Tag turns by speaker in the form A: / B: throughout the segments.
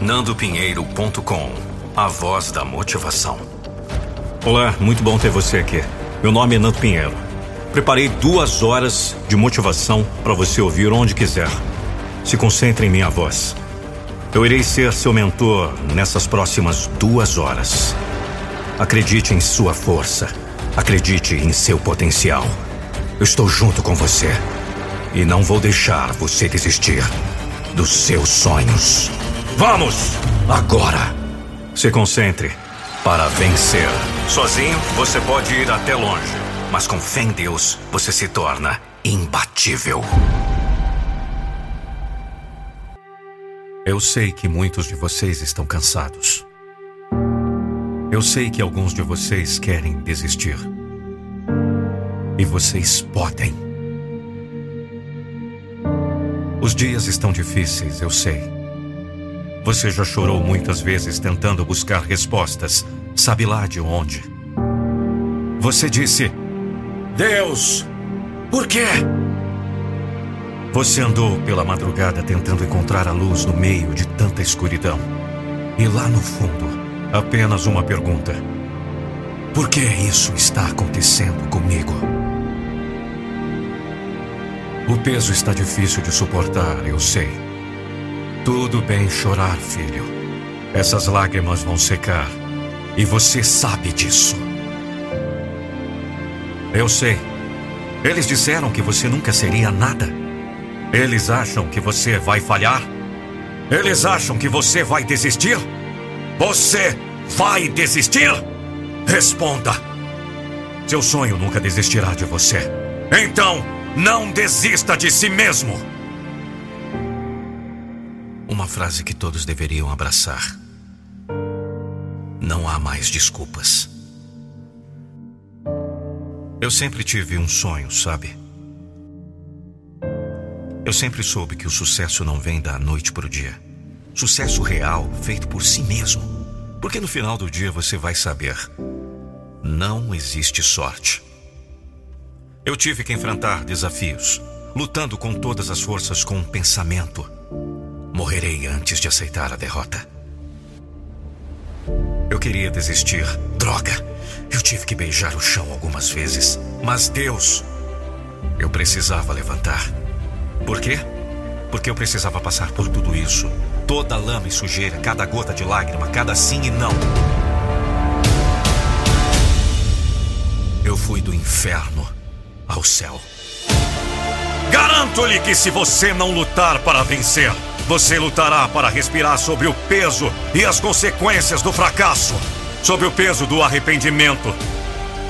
A: nandopinheiro.com A voz da motivação.
B: Olá, muito bom ter você aqui. Meu nome é Nando Pinheiro. Preparei duas horas de motivação para você ouvir onde quiser. Se concentre em minha voz. Eu irei ser seu mentor nessas próximas duas horas. Acredite em sua força. Acredite em seu potencial. Eu estou junto com você. E não vou deixar você desistir dos seus sonhos. Vamos! Agora! Se concentre para vencer. Sozinho, você pode ir até longe. Mas com fé em Deus, você se torna imbatível. Eu sei que muitos de vocês estão cansados. Eu sei que alguns de vocês querem desistir. E vocês podem. Os dias estão difíceis, eu sei. Você já chorou muitas vezes tentando buscar respostas, sabe lá de onde. Você disse: Deus, por quê? Você andou pela madrugada tentando encontrar a luz no meio de tanta escuridão. E lá no fundo, Apenas uma pergunta. Por que isso está acontecendo comigo? O peso está difícil de suportar, eu sei. Tudo bem chorar, filho. Essas lágrimas vão secar. E você sabe disso. Eu sei. Eles disseram que você nunca seria nada. Eles acham que você vai falhar. Eles acham que você vai desistir. Você vai desistir? Responda. Seu sonho nunca desistirá de você. Então, não desista de si mesmo. Uma frase que todos deveriam abraçar. Não há mais desculpas. Eu sempre tive um sonho, sabe? Eu sempre soube que o sucesso não vem da noite para o dia. Sucesso real, feito por si mesmo. Porque no final do dia você vai saber: não existe sorte. Eu tive que enfrentar desafios, lutando com todas as forças com um pensamento. Morrerei antes de aceitar a derrota. Eu queria desistir. Droga! Eu tive que beijar o chão algumas vezes. Mas Deus, eu precisava levantar. Por quê? Porque eu precisava passar por tudo isso Toda lama e sujeira, cada gota de lágrima, cada sim e não. Eu fui do inferno ao céu. Garanto-lhe que se você não lutar para vencer, você lutará para respirar sobre o peso e as consequências do fracasso, sobre o peso do arrependimento.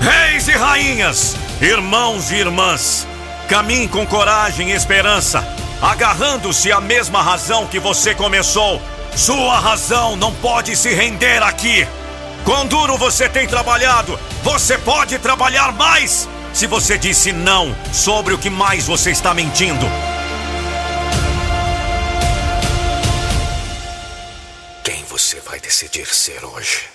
B: Reis e rainhas, irmãos e irmãs, caminhe com coragem e esperança agarrando-se à mesma razão que você começou. Sua razão não pode se render aqui. Quão duro você tem trabalhado, você pode trabalhar mais. Se você disse não sobre o que mais você está mentindo. Vai decidir ser hoje?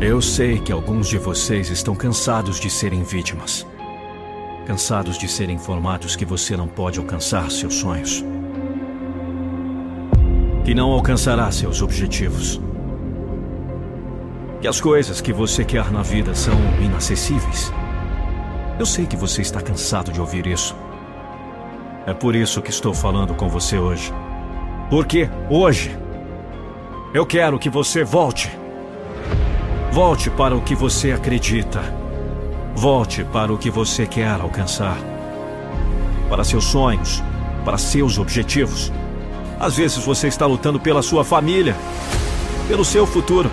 B: Eu sei que alguns de vocês estão cansados de serem vítimas. Cansados de serem informados que você não pode alcançar seus sonhos. Que não alcançará seus objetivos. Que as coisas que você quer na vida são inacessíveis. Eu sei que você está cansado de ouvir isso. É por isso que estou falando com você hoje. Porque hoje eu quero que você volte Volte para o que você acredita. Volte para o que você quer alcançar. Para seus sonhos, para seus objetivos. Às vezes você está lutando pela sua família, pelo seu futuro.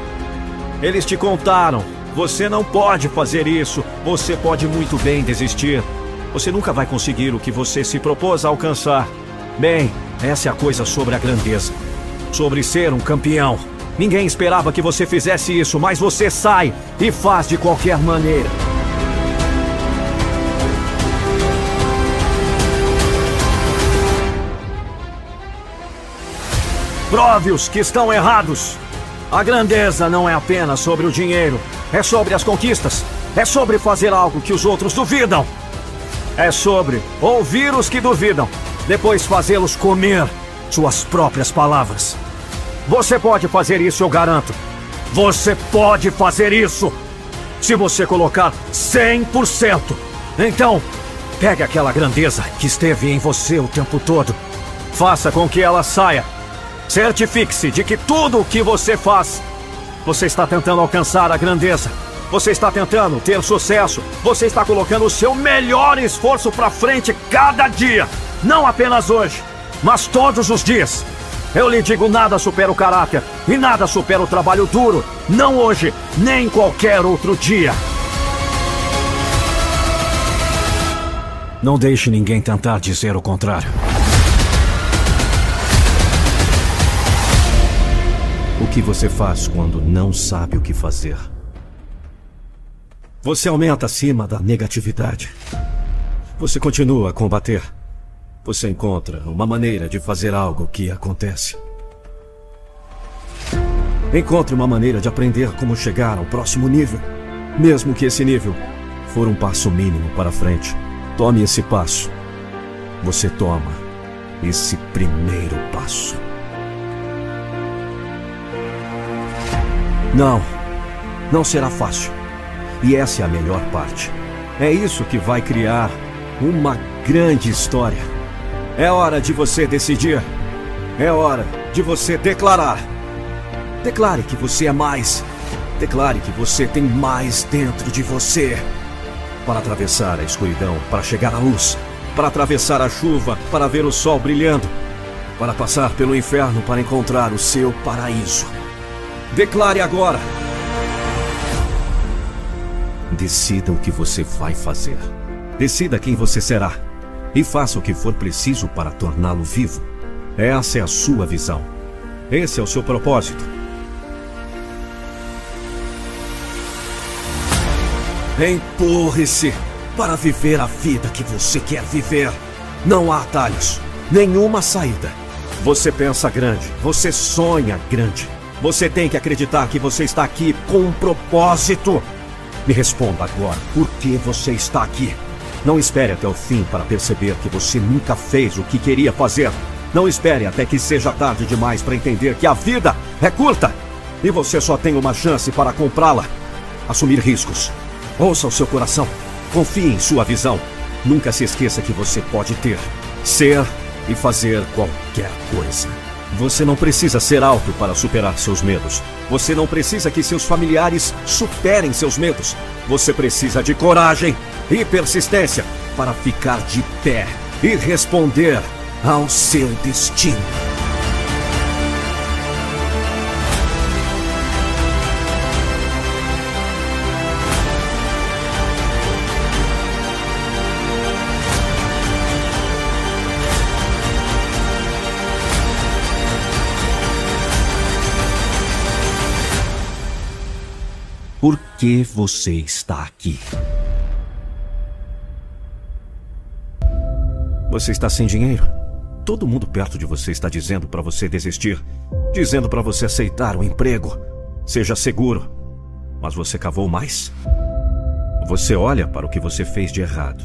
B: Eles te contaram: você não pode fazer isso, você pode muito bem desistir. Você nunca vai conseguir o que você se propôs a alcançar. Bem, essa é a coisa sobre a grandeza, sobre ser um campeão. Ninguém esperava que você fizesse isso, mas você sai e faz de qualquer maneira. Prove-os que estão errados. A grandeza não é apenas sobre o dinheiro, é sobre as conquistas, É sobre fazer algo que os outros duvidam. É sobre ouvir os que duvidam, depois fazê-los comer suas próprias palavras. Você pode fazer isso, eu garanto. Você pode fazer isso! Se você colocar 100%. Então, pegue aquela grandeza que esteve em você o tempo todo. Faça com que ela saia. Certifique-se de que tudo o que você faz, você está tentando alcançar a grandeza. Você está tentando ter sucesso. Você está colocando o seu melhor esforço para frente cada dia. Não apenas hoje, mas todos os dias. Eu lhe digo: nada supera o caráter e nada supera o trabalho duro. Não hoje, nem qualquer outro dia. Não deixe ninguém tentar dizer o contrário. O que você faz quando não sabe o que fazer? Você aumenta acima da negatividade. Você continua a combater. Você encontra uma maneira de fazer algo que acontece. Encontre uma maneira de aprender como chegar ao próximo nível. Mesmo que esse nível for um passo mínimo para frente. Tome esse passo. Você toma esse primeiro passo. Não, não será fácil. E essa é a melhor parte. É isso que vai criar uma grande história. É hora de você decidir. É hora de você declarar. Declare que você é mais. Declare que você tem mais dentro de você. Para atravessar a escuridão, para chegar à luz. Para atravessar a chuva, para ver o sol brilhando. Para passar pelo inferno, para encontrar o seu paraíso. Declare agora. Decida o que você vai fazer. Decida quem você será. E faça o que for preciso para torná-lo vivo. Essa é a sua visão. Esse é o seu propósito. Empurre-se para viver a vida que você quer viver. Não há atalhos, nenhuma saída. Você pensa grande, você sonha grande. Você tem que acreditar que você está aqui com um propósito. Me responda agora, por que você está aqui? Não espere até o fim para perceber que você nunca fez o que queria fazer. Não espere até que seja tarde demais para entender que a vida é curta e você só tem uma chance para comprá-la. Assumir riscos. Ouça o seu coração. Confie em sua visão. Nunca se esqueça que você pode ter, ser e fazer qualquer coisa. Você não precisa ser alto para superar seus medos. Você não precisa que seus familiares superem seus medos. Você precisa de coragem e persistência para ficar de pé e responder ao seu destino. Por que você está aqui? Você está sem dinheiro? Todo mundo perto de você está dizendo para você desistir, dizendo para você aceitar o emprego. Seja seguro. Mas você cavou mais? Você olha para o que você fez de errado.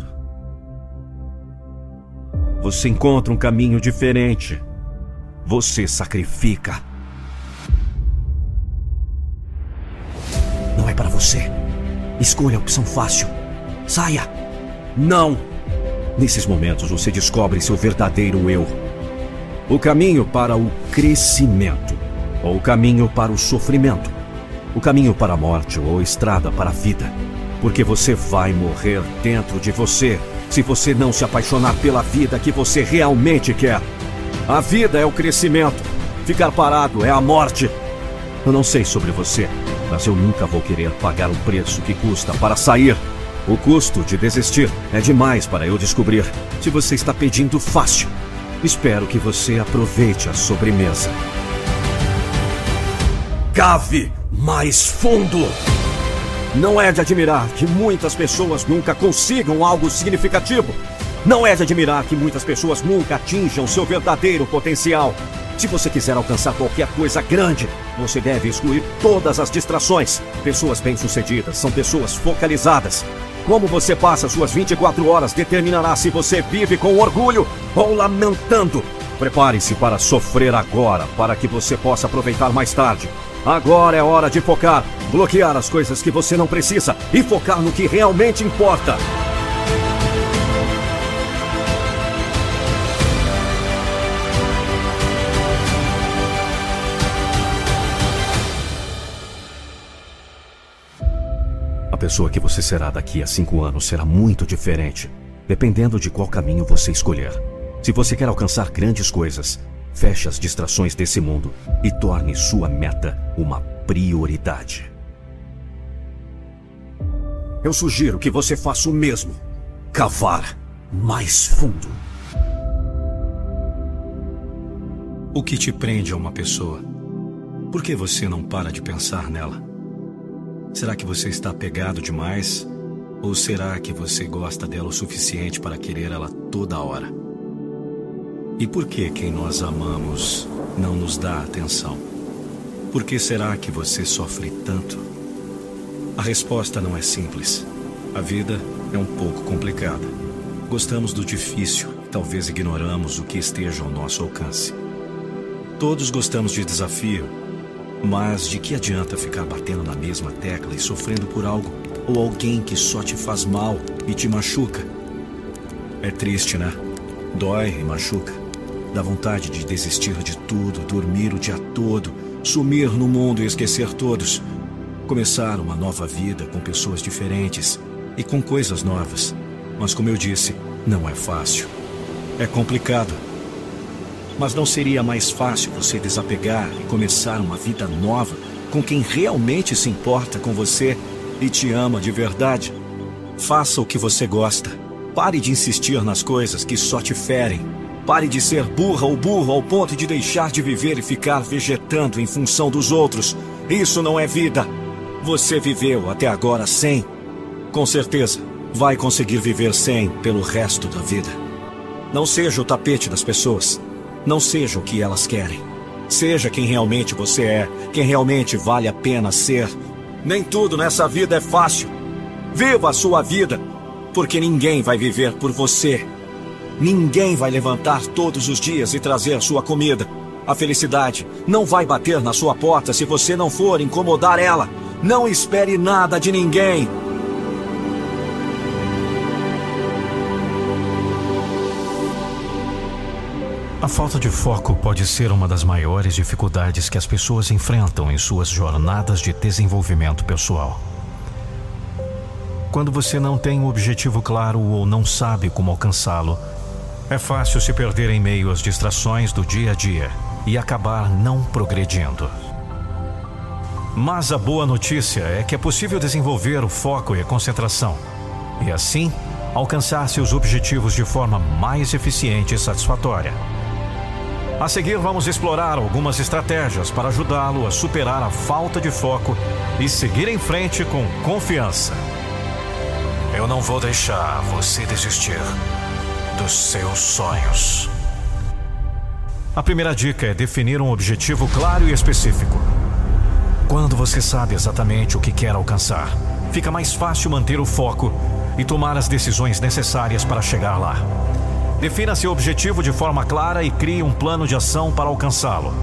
B: Você encontra um caminho diferente. Você sacrifica. Não é para você. Escolha a opção fácil. Saia. Não. Nesses momentos você descobre seu verdadeiro eu. O caminho para o crescimento, ou o caminho para o sofrimento, o caminho para a morte ou estrada para a vida. Porque você vai morrer dentro de você se você não se apaixonar pela vida que você realmente quer. A vida é o crescimento, ficar parado é a morte. Eu não sei sobre você, mas eu nunca vou querer pagar o preço que custa para sair. O custo de desistir é demais para eu descobrir. Se você está pedindo fácil, espero que você aproveite a sobremesa. Cave mais fundo! Não é de admirar que muitas pessoas nunca consigam algo significativo. Não é de admirar que muitas pessoas nunca atinjam seu verdadeiro potencial. Se você quiser alcançar qualquer coisa grande, você deve excluir todas as distrações. Pessoas bem-sucedidas são pessoas focalizadas. Como você passa suas 24 horas determinará se você vive com orgulho ou lamentando. Prepare-se para sofrer agora, para que você possa aproveitar mais tarde. Agora é hora de focar, bloquear as coisas que você não precisa e focar no que realmente importa. Pessoa que você será daqui a cinco anos será muito diferente, dependendo de qual caminho você escolher. Se você quer alcançar grandes coisas, feche as distrações desse mundo e torne sua meta uma prioridade. Eu sugiro que você faça o mesmo: cavar mais fundo. O que te prende a uma pessoa? Por que você não para de pensar nela? Será que você está apegado demais? Ou será que você gosta dela o suficiente para querer ela toda hora? E por que quem nós amamos não nos dá atenção? Por que será que você sofre tanto? A resposta não é simples. A vida é um pouco complicada. Gostamos do difícil e talvez ignoramos o que esteja ao nosso alcance. Todos gostamos de desafio, mas de que adianta ficar batendo na mesma tecla e sofrendo por algo ou alguém que só te faz mal e te machuca? É triste, né? Dói e machuca. Dá vontade de desistir de tudo, dormir o dia todo, sumir no mundo e esquecer todos. Começar uma nova vida com pessoas diferentes e com coisas novas. Mas, como eu disse, não é fácil. É complicado. Mas não seria mais fácil você desapegar e começar uma vida nova com quem realmente se importa com você e te ama de verdade? Faça o que você gosta. Pare de insistir nas coisas que só te ferem. Pare de ser burra ou burro ao ponto de deixar de viver e ficar vegetando em função dos outros. Isso não é vida. Você viveu até agora sem. Com certeza, vai conseguir viver sem pelo resto da vida. Não seja o tapete das pessoas. Não seja o que elas querem. Seja quem realmente você é, quem realmente vale a pena ser. Nem tudo nessa vida é fácil. Viva a sua vida, porque ninguém vai viver por você. Ninguém vai levantar todos os dias e trazer sua comida. A felicidade não vai bater na sua porta se você não for incomodar ela. Não espere nada de ninguém. A falta de foco pode ser uma das maiores dificuldades que as pessoas enfrentam em suas jornadas de desenvolvimento pessoal. Quando você não tem um objetivo claro ou não sabe como alcançá-lo, é fácil se perder em meio às distrações do dia a dia e acabar não progredindo. Mas a boa notícia é que é possível desenvolver o foco e a concentração, e assim alcançar seus objetivos de forma mais eficiente e satisfatória. A seguir, vamos explorar algumas estratégias para ajudá-lo a superar a falta de foco e seguir em frente com confiança. Eu não vou deixar você desistir dos seus sonhos. A primeira dica é definir um objetivo claro e específico. Quando você sabe exatamente o que quer alcançar, fica mais fácil manter o foco e tomar as decisões necessárias para chegar lá. Defina seu objetivo de forma clara e crie um plano de ação para alcançá-lo.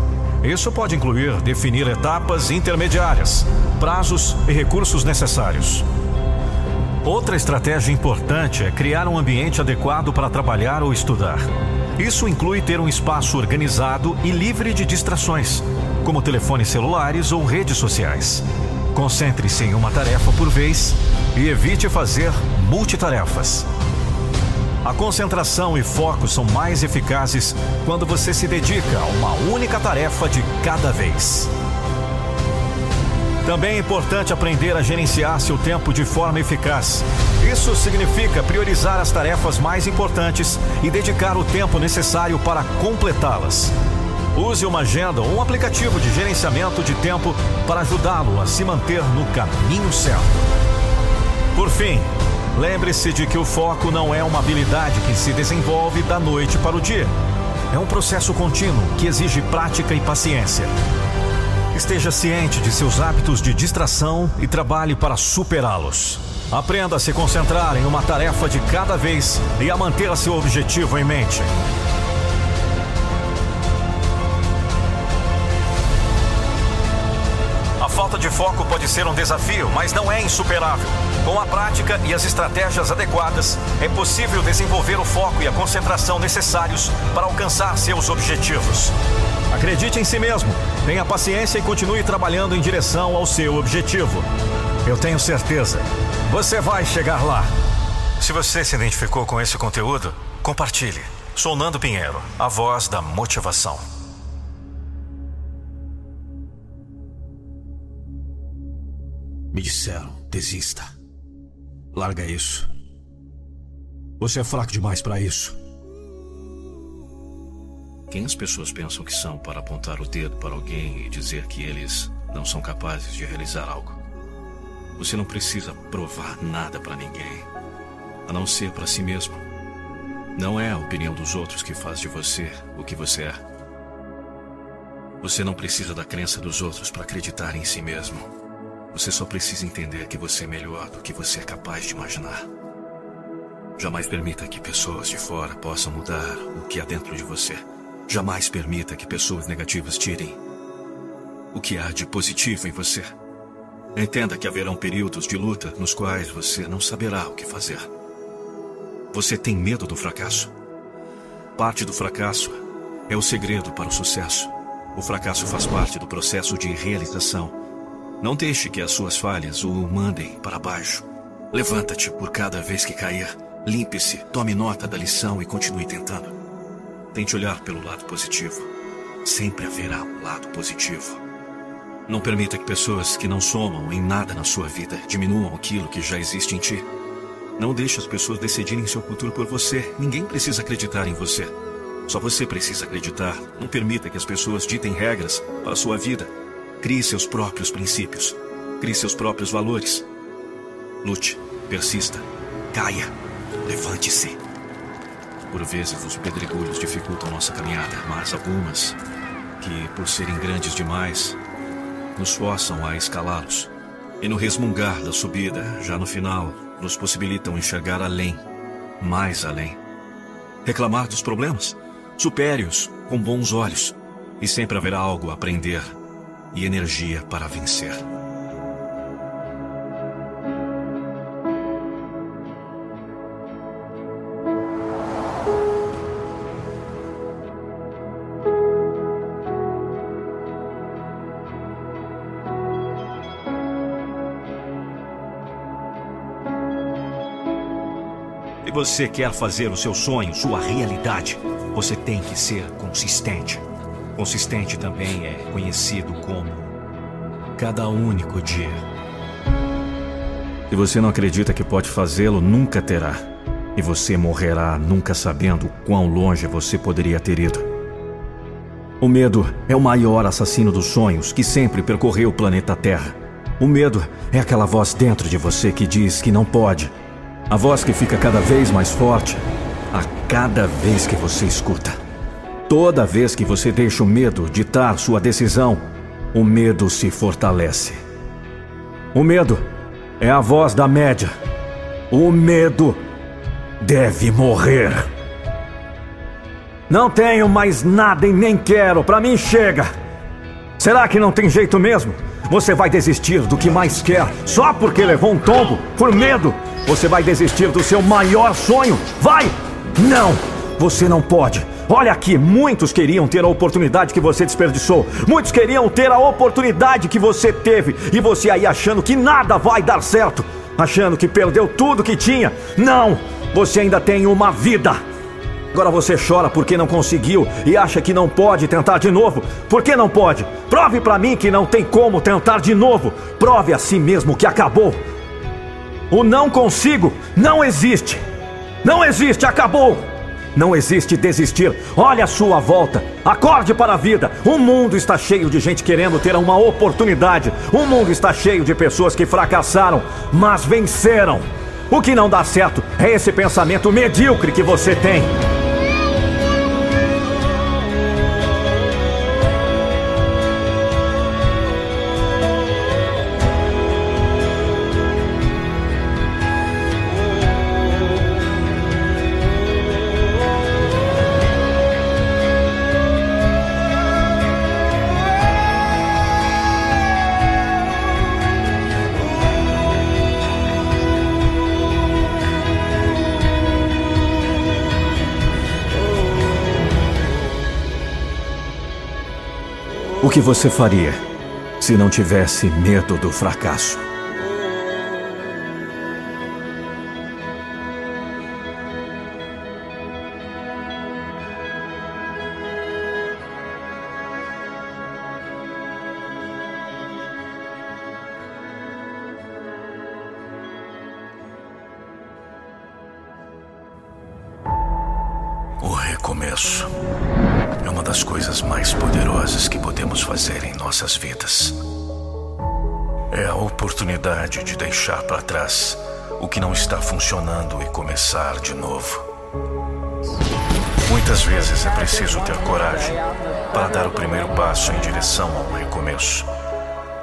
B: Isso pode incluir definir etapas intermediárias, prazos e recursos necessários. Outra estratégia importante é criar um ambiente adequado para trabalhar ou estudar. Isso inclui ter um espaço organizado e livre de distrações, como telefones celulares ou redes sociais. Concentre-se em uma tarefa por vez e evite fazer multitarefas. A concentração e foco são mais eficazes quando você se dedica a uma única tarefa de cada vez. Também é importante aprender a gerenciar seu tempo de forma eficaz. Isso significa priorizar as tarefas mais importantes e dedicar o tempo necessário para completá-las. Use uma agenda ou um aplicativo de gerenciamento de tempo para ajudá-lo a se manter no caminho certo. Por fim, lembre-se de que o foco não é uma habilidade que se desenvolve da noite para o dia. é um processo contínuo que exige prática e paciência. Esteja ciente de seus hábitos de distração e trabalhe para superá-los. Aprenda a se concentrar em uma tarefa de cada vez e a manter seu objetivo em mente. De foco pode ser um desafio, mas não é insuperável. Com a prática e as estratégias adequadas, é possível desenvolver o foco e a concentração necessários para alcançar seus objetivos. Acredite em si mesmo, tenha paciência e continue trabalhando em direção ao seu objetivo. Eu tenho certeza, você vai chegar lá. Se você se identificou com esse conteúdo, compartilhe. Sou Nando Pinheiro, a voz da motivação.
C: Me disseram, desista. Larga isso. Você é fraco demais para isso.
B: Quem as pessoas pensam que são para apontar o dedo para alguém e dizer que eles não são capazes de realizar algo? Você não precisa provar nada para ninguém, a não ser para si mesmo. Não é a opinião dos outros que faz de você o que você é. Você não precisa da crença dos outros para acreditar em si mesmo. Você só precisa entender que você é melhor do que você é capaz de imaginar. Jamais permita que pessoas de fora possam mudar o que há dentro de você. Jamais permita que pessoas negativas tirem o que há de positivo em você. Entenda que haverão períodos de luta nos quais você não saberá o que fazer. Você tem medo do fracasso. Parte do fracasso é o segredo para o sucesso. O fracasso faz parte do processo de realização. Não deixe que as suas falhas o mandem para baixo. Levanta-te por cada vez que cair. Limpe-se, tome nota da lição e continue tentando. Tente olhar pelo lado positivo. Sempre haverá um lado positivo. Não permita que pessoas que não somam em nada na sua vida diminuam aquilo que já existe em ti. Não deixe as pessoas decidirem seu futuro por você. Ninguém precisa acreditar em você. Só você precisa acreditar. Não permita que as pessoas ditem regras para a sua vida. Crie seus próprios princípios. Crie seus próprios valores. Lute, persista, caia, levante-se. Por vezes os pedregulhos dificultam nossa caminhada, mas algumas, que por serem grandes demais, nos forçam a escalá-los. E no resmungar da subida, já no final, nos possibilitam enxergar além, mais além. Reclamar dos problemas? Supere-os com bons olhos, e sempre haverá algo a aprender e energia para vencer. Se você quer fazer o seu sonho, sua realidade, você tem que ser consistente. Consistente também é conhecido como cada único dia. Se você não acredita que pode fazê-lo, nunca terá. E você morrerá nunca sabendo quão longe você poderia ter ido. O medo é o maior assassino dos sonhos que sempre percorreu o planeta Terra. O medo é aquela voz dentro de você que diz que não pode, a voz que fica cada vez mais forte a cada vez que você escuta. Toda vez que você deixa o medo ditar sua decisão, o medo se fortalece. O medo é a voz da média. O medo deve morrer. Não tenho mais nada e nem quero, para mim chega. Será que não tem jeito mesmo? Você vai desistir do que mais quer só porque levou um tombo por medo? Você vai desistir do seu maior sonho? Vai! Não! Você não pode. Olha aqui, muitos queriam ter a oportunidade que você desperdiçou. Muitos queriam ter a oportunidade que você teve. E você aí achando que nada vai dar certo. Achando que perdeu tudo que tinha. Não! Você ainda tem uma vida. Agora você chora porque não conseguiu e acha que não pode tentar de novo. Por que não pode? Prove para mim que não tem como tentar de novo. Prove a si mesmo que acabou. O não consigo não existe. Não existe, acabou. Não existe desistir. Olha a sua volta. Acorde para a vida. O mundo está cheio de gente querendo ter uma oportunidade. O mundo está cheio de pessoas que fracassaram, mas venceram. O que não dá certo é esse pensamento medíocre que você tem. Que você faria se não tivesse medo do fracasso?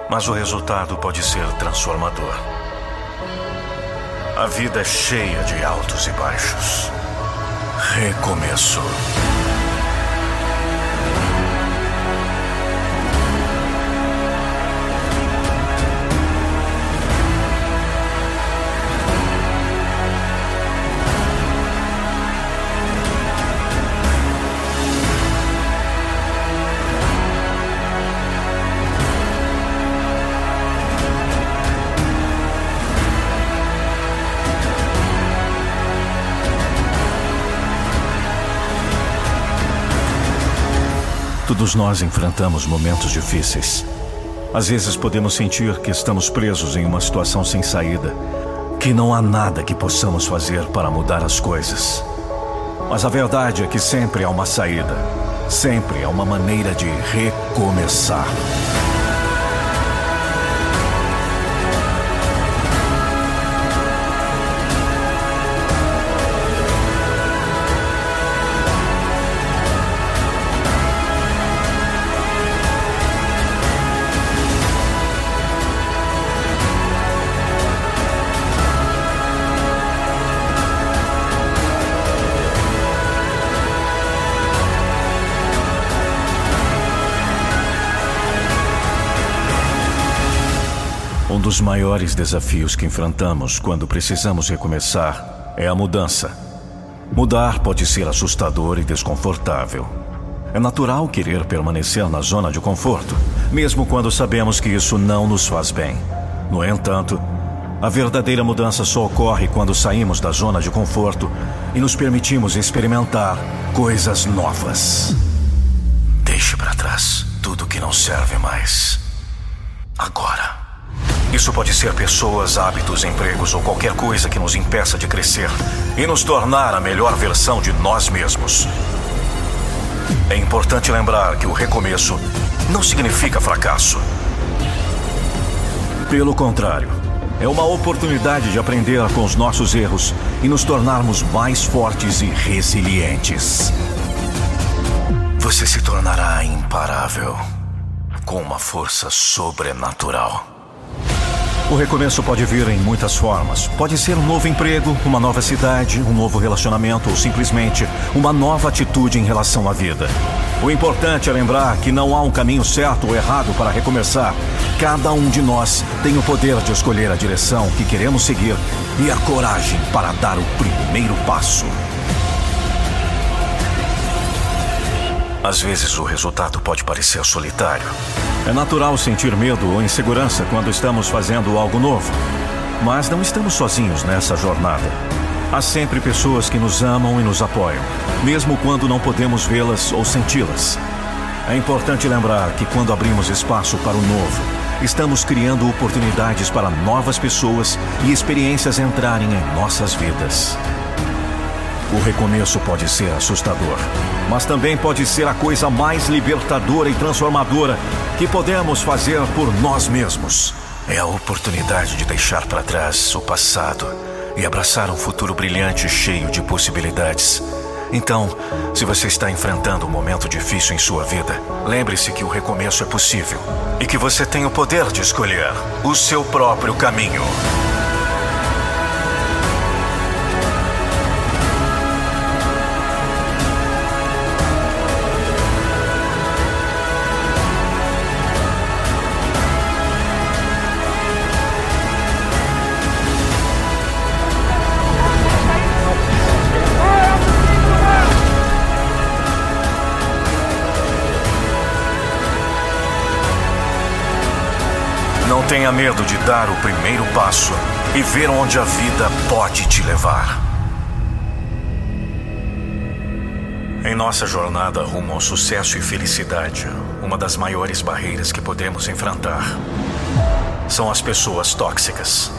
A: Mas o resultado pode ser transformador. A vida é cheia de altos e baixos. Recomeço.
B: Todos nós enfrentamos momentos difíceis. Às vezes podemos sentir que estamos presos em uma situação sem saída, que não há nada que possamos fazer para mudar as coisas. Mas a verdade é que sempre há uma saída, sempre há uma maneira de recomeçar. Dos maiores desafios que enfrentamos quando precisamos recomeçar é a mudança. Mudar pode ser assustador e desconfortável. É natural querer permanecer na zona de conforto, mesmo quando sabemos que isso não nos faz bem. No entanto, a verdadeira mudança só ocorre quando saímos da zona de conforto e nos permitimos experimentar coisas novas.
A: Deixe para trás tudo que não serve mais. Agora. Isso pode ser pessoas, hábitos, empregos ou qualquer coisa que nos impeça de crescer e nos tornar a melhor versão de nós mesmos. É importante lembrar que o recomeço não significa fracasso.
B: Pelo contrário, é uma oportunidade de aprender com os nossos erros e nos tornarmos mais fortes e resilientes.
A: Você se tornará imparável com uma força sobrenatural.
B: O recomeço pode vir em muitas formas. Pode ser um novo emprego, uma nova cidade, um novo relacionamento ou simplesmente uma nova atitude em relação à vida. O importante é lembrar que não há um caminho certo ou errado para recomeçar. Cada um de nós tem o poder de escolher a direção que queremos seguir e a coragem para dar o primeiro passo.
A: Às vezes o resultado pode parecer solitário.
B: É natural sentir medo ou insegurança quando estamos fazendo algo novo. Mas não estamos sozinhos nessa jornada. Há sempre pessoas que nos amam e nos apoiam, mesmo quando não podemos vê-las ou senti-las. É importante lembrar que quando abrimos espaço para o novo, estamos criando oportunidades para novas pessoas e experiências entrarem em nossas vidas. O recomeço pode ser assustador, mas também pode ser a coisa mais libertadora e transformadora que podemos fazer por nós mesmos.
A: É a oportunidade de deixar para trás o passado e abraçar um futuro brilhante cheio de possibilidades. Então, se você está enfrentando um momento difícil em sua vida, lembre-se que o recomeço é possível e que você tem o poder de escolher o seu próprio caminho. Tenha medo de dar o primeiro passo e ver onde a vida pode te levar. Em nossa jornada rumo ao sucesso e felicidade, uma das maiores barreiras que podemos enfrentar são as pessoas tóxicas.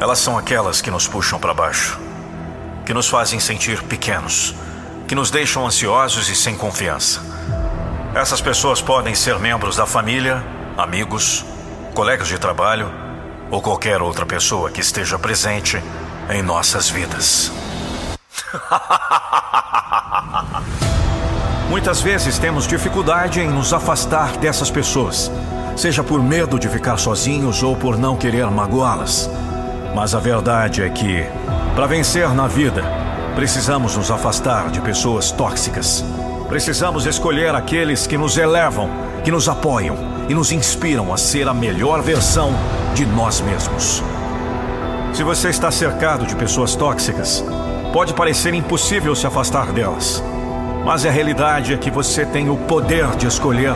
A: Elas são aquelas que nos puxam para baixo, que nos fazem sentir pequenos, que nos deixam ansiosos e sem confiança. Essas pessoas podem ser membros da família, amigos, colegas de trabalho ou qualquer outra pessoa que esteja presente em nossas vidas.
B: Muitas vezes temos dificuldade em nos afastar dessas pessoas, seja por medo de ficar sozinhos ou por não querer magoá-las. Mas a verdade é que, para vencer na vida, precisamos nos afastar de pessoas tóxicas. Precisamos escolher aqueles que nos elevam, que nos apoiam e nos inspiram a ser a melhor versão de nós mesmos. Se você está cercado de pessoas tóxicas, pode parecer impossível se afastar delas. Mas a realidade é que você tem o poder de escolher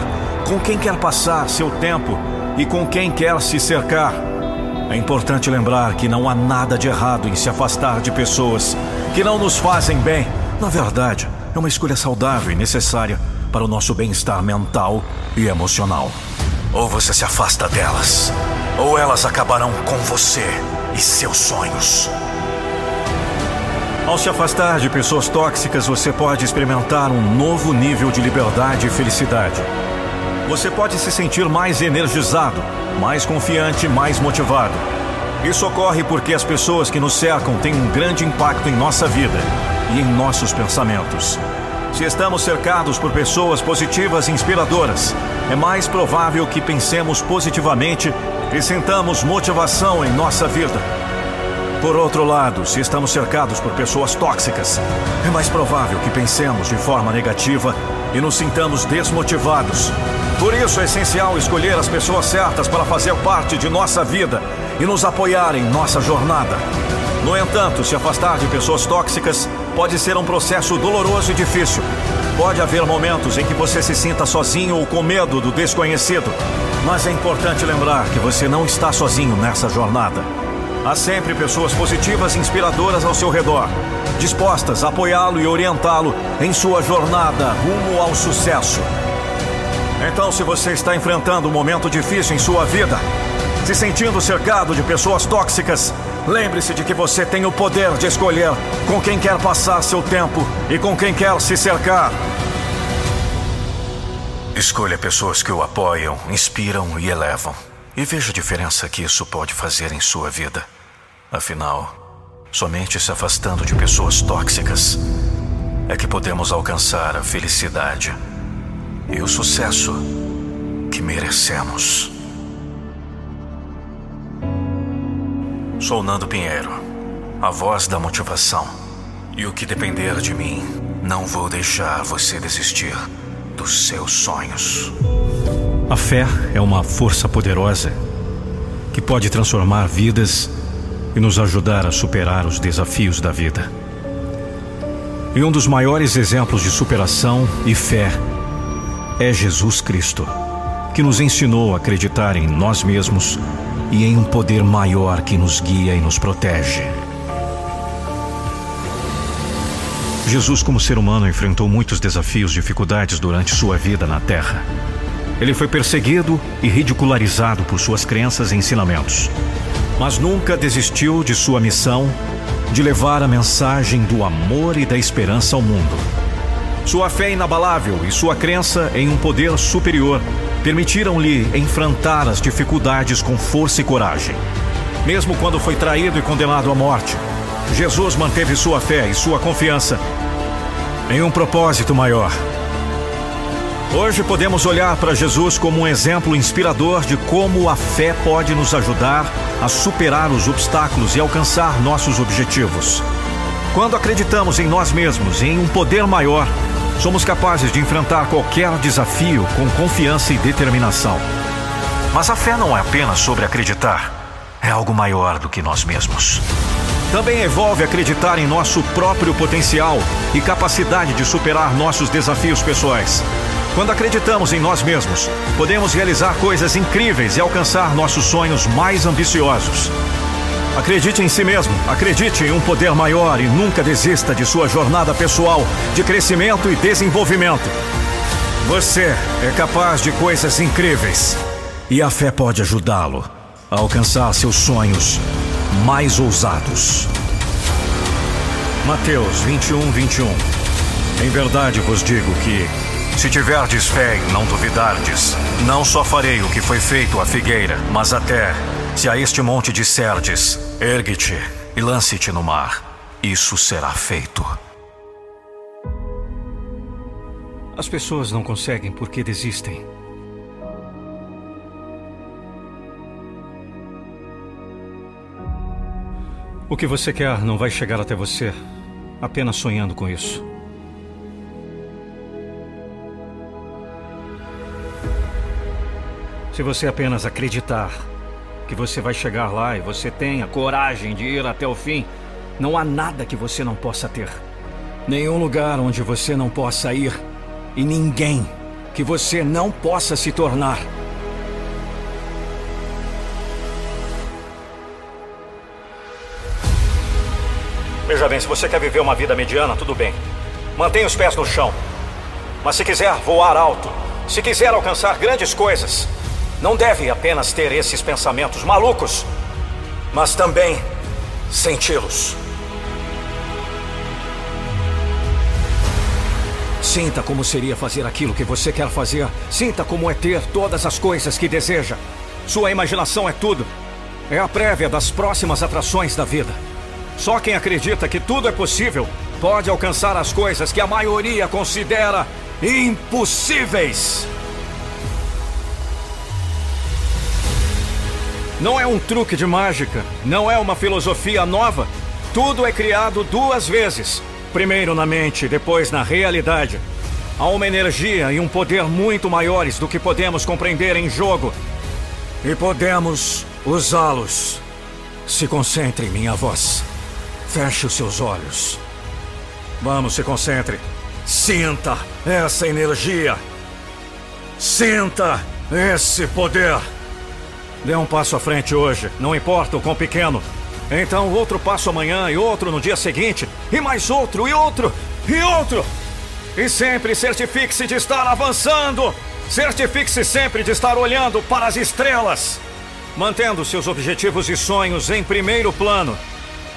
B: com quem quer passar seu tempo e com quem quer se cercar. É importante lembrar que não há nada de errado em se afastar de pessoas que não nos fazem bem. Na verdade, é uma escolha saudável e necessária para o nosso bem-estar mental e emocional.
A: Ou você se afasta delas, ou elas acabarão com você e seus sonhos.
B: Ao se afastar de pessoas tóxicas, você pode experimentar um novo nível de liberdade e felicidade. Você pode se sentir mais energizado, mais confiante, mais motivado. Isso ocorre porque as pessoas que nos cercam têm um grande impacto em nossa vida e em nossos pensamentos. Se estamos cercados por pessoas positivas e inspiradoras, é mais provável que pensemos positivamente e sintamos motivação em nossa vida. Por outro lado, se estamos cercados por pessoas tóxicas, é mais provável que pensemos de forma negativa e nos sintamos desmotivados. Por isso é essencial escolher as pessoas certas para fazer parte de nossa vida e nos apoiar em nossa jornada. No entanto, se afastar de pessoas tóxicas pode ser um processo doloroso e difícil. Pode haver momentos em que você se sinta sozinho ou com medo do desconhecido. Mas é importante lembrar que você não está sozinho nessa jornada. Há sempre pessoas positivas e inspiradoras ao seu redor, dispostas a apoiá-lo e orientá-lo em sua jornada rumo ao sucesso. Então, se você está enfrentando um momento difícil em sua vida, se sentindo cercado de pessoas tóxicas, lembre-se de que você tem o poder de escolher com quem quer passar seu tempo e com quem quer se cercar.
A: Escolha pessoas que o apoiam, inspiram e elevam. E veja a diferença que isso pode fazer em sua vida. Afinal, somente se afastando de pessoas tóxicas é que podemos alcançar a felicidade e o sucesso que merecemos. Sou Nando Pinheiro, a voz da motivação. E o que depender de mim, não vou deixar você desistir dos seus sonhos.
B: A fé é uma força poderosa que pode transformar vidas e nos ajudar a superar os desafios da vida. E um dos maiores exemplos de superação e fé é Jesus Cristo, que nos ensinou a acreditar em nós mesmos e em um poder maior que nos guia e nos protege. Jesus, como ser humano, enfrentou muitos desafios e dificuldades durante sua vida na Terra. Ele foi perseguido e ridicularizado por suas crenças e ensinamentos. Mas nunca desistiu de sua missão de levar a mensagem do amor e da esperança ao mundo. Sua fé inabalável e sua crença em um poder superior permitiram-lhe enfrentar as dificuldades com força e coragem. Mesmo quando foi traído e condenado à morte, Jesus manteve sua fé e sua confiança em um propósito maior Hoje podemos olhar para Jesus como um exemplo inspirador de como a fé pode nos ajudar a superar os obstáculos e alcançar nossos objetivos. Quando acreditamos em nós mesmos e em um poder maior, somos capazes de enfrentar qualquer desafio com confiança e determinação. Mas a fé não é apenas sobre acreditar, é algo maior do que nós mesmos. Também envolve acreditar em nosso próprio potencial e capacidade de superar nossos desafios pessoais. Quando acreditamos em nós mesmos, podemos realizar coisas incríveis e alcançar nossos sonhos mais ambiciosos. Acredite em si mesmo, acredite em um poder maior e nunca desista de sua jornada pessoal de crescimento e desenvolvimento. Você é capaz de coisas incríveis e a fé pode ajudá-lo a alcançar seus sonhos mais ousados. Mateus 21, 21 Em verdade vos digo que, se tiverdes fé e não duvidardes, não só farei o que foi feito à figueira, mas até, se a este monte disserdes, ergue-te e lance-te no mar, isso será feito. As pessoas não conseguem porque desistem. O que você quer não vai chegar até você apenas sonhando com isso. Se você apenas acreditar que você vai chegar lá e você tem a coragem de ir até o fim, não há nada que você não possa ter. Nenhum lugar onde você não possa ir e ninguém que você não possa se tornar. Veja bem, se você quer viver uma vida mediana, tudo bem. Mantenha os pés no chão. Mas se quiser voar alto, se quiser alcançar grandes coisas, não deve apenas ter esses pensamentos malucos, mas também senti-los. Sinta como seria fazer aquilo que você quer fazer. Sinta como é ter todas as coisas que deseja. Sua imaginação é tudo. É a prévia das próximas atrações da vida. Só quem acredita que tudo é possível pode alcançar as coisas que a maioria considera impossíveis. Não é um truque de mágica, não é uma filosofia nova. Tudo é criado duas vezes: primeiro na mente, depois na realidade. Há uma energia e um poder muito maiores do que podemos compreender em jogo. E podemos usá-los. Se concentre em minha voz. Feche os seus olhos. Vamos, se concentre. Sinta essa energia. Sinta esse poder. Dê um passo à frente hoje, não importa o quão pequeno. Então, outro passo amanhã e outro no dia seguinte, e mais outro e outro e outro. E sempre certifique-se de estar avançando. Certifique-se sempre de estar olhando para as estrelas, mantendo seus objetivos e sonhos em primeiro plano.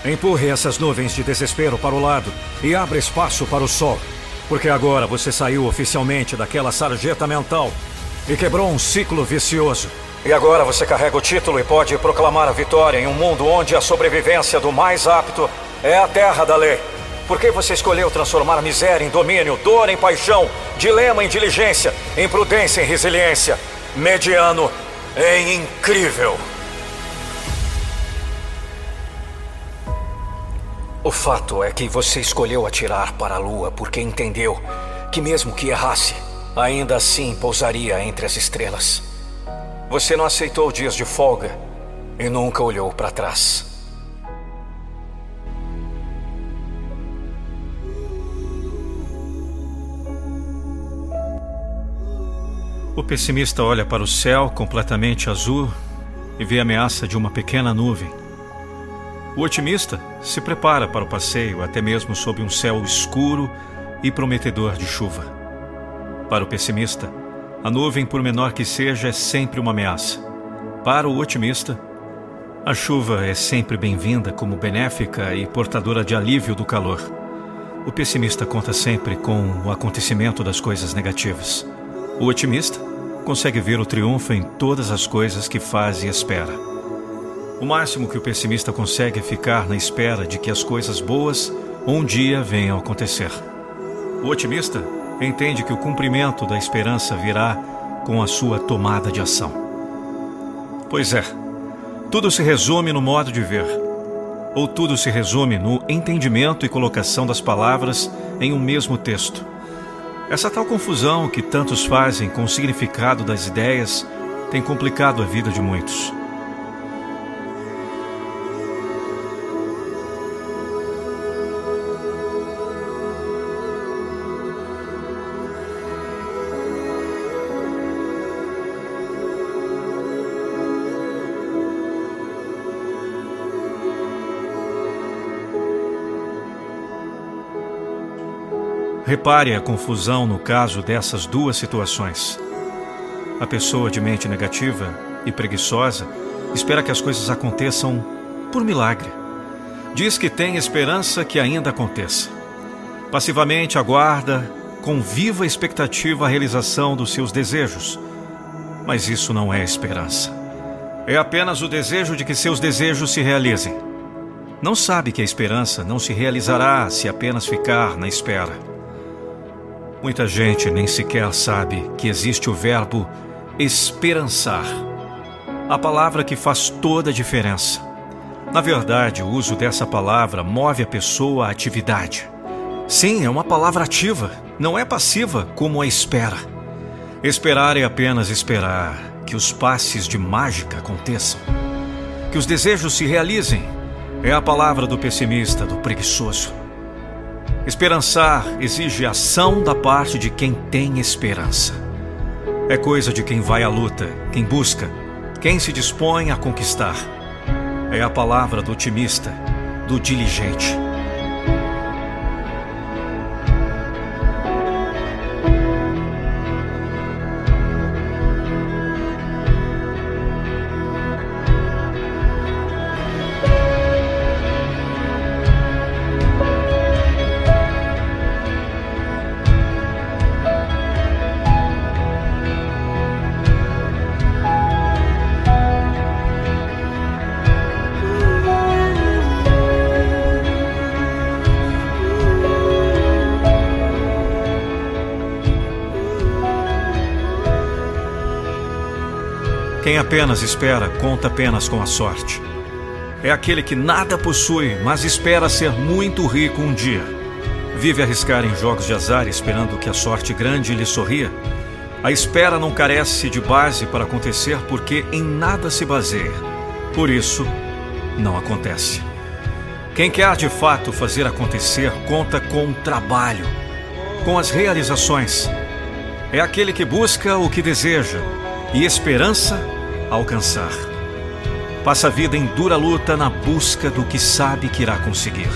B: Empurre essas nuvens de desespero para o lado e abra espaço para o sol. Porque agora você saiu oficialmente daquela sarjeta mental e quebrou um ciclo vicioso. E agora você carrega o título e pode proclamar a vitória em um mundo onde a sobrevivência do mais apto é a terra da lei. Por que você escolheu transformar miséria em domínio, dor em paixão, dilema em diligência, imprudência em resiliência, mediano em incrível? O fato é que você escolheu atirar para a lua porque entendeu que, mesmo que errasse, ainda assim pousaria entre as estrelas. Você não aceitou dias de folga e nunca olhou para trás. O pessimista olha para o céu completamente azul e vê a ameaça de uma pequena nuvem. O otimista se prepara para o passeio, até mesmo sob um céu escuro e prometedor de chuva. Para o pessimista, a nuvem, por menor que seja, é sempre uma ameaça. Para o otimista, a chuva é sempre bem-vinda como benéfica e portadora de alívio do calor. O pessimista conta sempre com o acontecimento das coisas negativas. O otimista consegue ver o triunfo em todas as coisas que faz e espera. O máximo que o pessimista consegue é ficar na espera de que as coisas boas um dia venham acontecer. O otimista entende que o cumprimento da esperança virá com a sua tomada de ação. Pois é, tudo se resume no modo de ver, ou tudo se resume no entendimento e colocação das palavras em um mesmo texto. Essa tal confusão que tantos fazem com o significado das ideias tem complicado a vida de muitos. Repare a confusão no caso dessas duas situações. A pessoa de mente negativa e preguiçosa espera que as coisas aconteçam por milagre. Diz que tem esperança que ainda aconteça. Passivamente aguarda com viva expectativa a realização dos seus desejos. Mas isso não é esperança. É apenas o desejo de que seus desejos se realizem. Não sabe que a esperança não se realizará se apenas ficar na espera. Muita gente nem sequer sabe que existe o verbo esperançar a palavra que faz toda a diferença. Na verdade, o uso dessa palavra move a pessoa à atividade. Sim, é uma palavra ativa, não é passiva como a espera. Esperar é apenas esperar que os passes de mágica aconteçam, que os desejos se realizem é a palavra do pessimista, do preguiçoso. Esperançar exige ação da parte de quem tem esperança. É coisa de quem vai à luta, quem busca, quem se dispõe a conquistar. É a palavra do otimista, do diligente. Apenas espera, conta apenas com a sorte. É aquele que nada possui, mas espera ser muito rico um dia. Vive arriscar em jogos de azar esperando que a sorte grande lhe sorria. A espera não carece de base para acontecer porque em nada se baseia. Por isso, não acontece. Quem quer de fato fazer acontecer conta com o trabalho, com as realizações. É aquele que busca o que deseja e esperança alcançar. Passa a vida em dura luta na busca do que sabe que irá conseguir.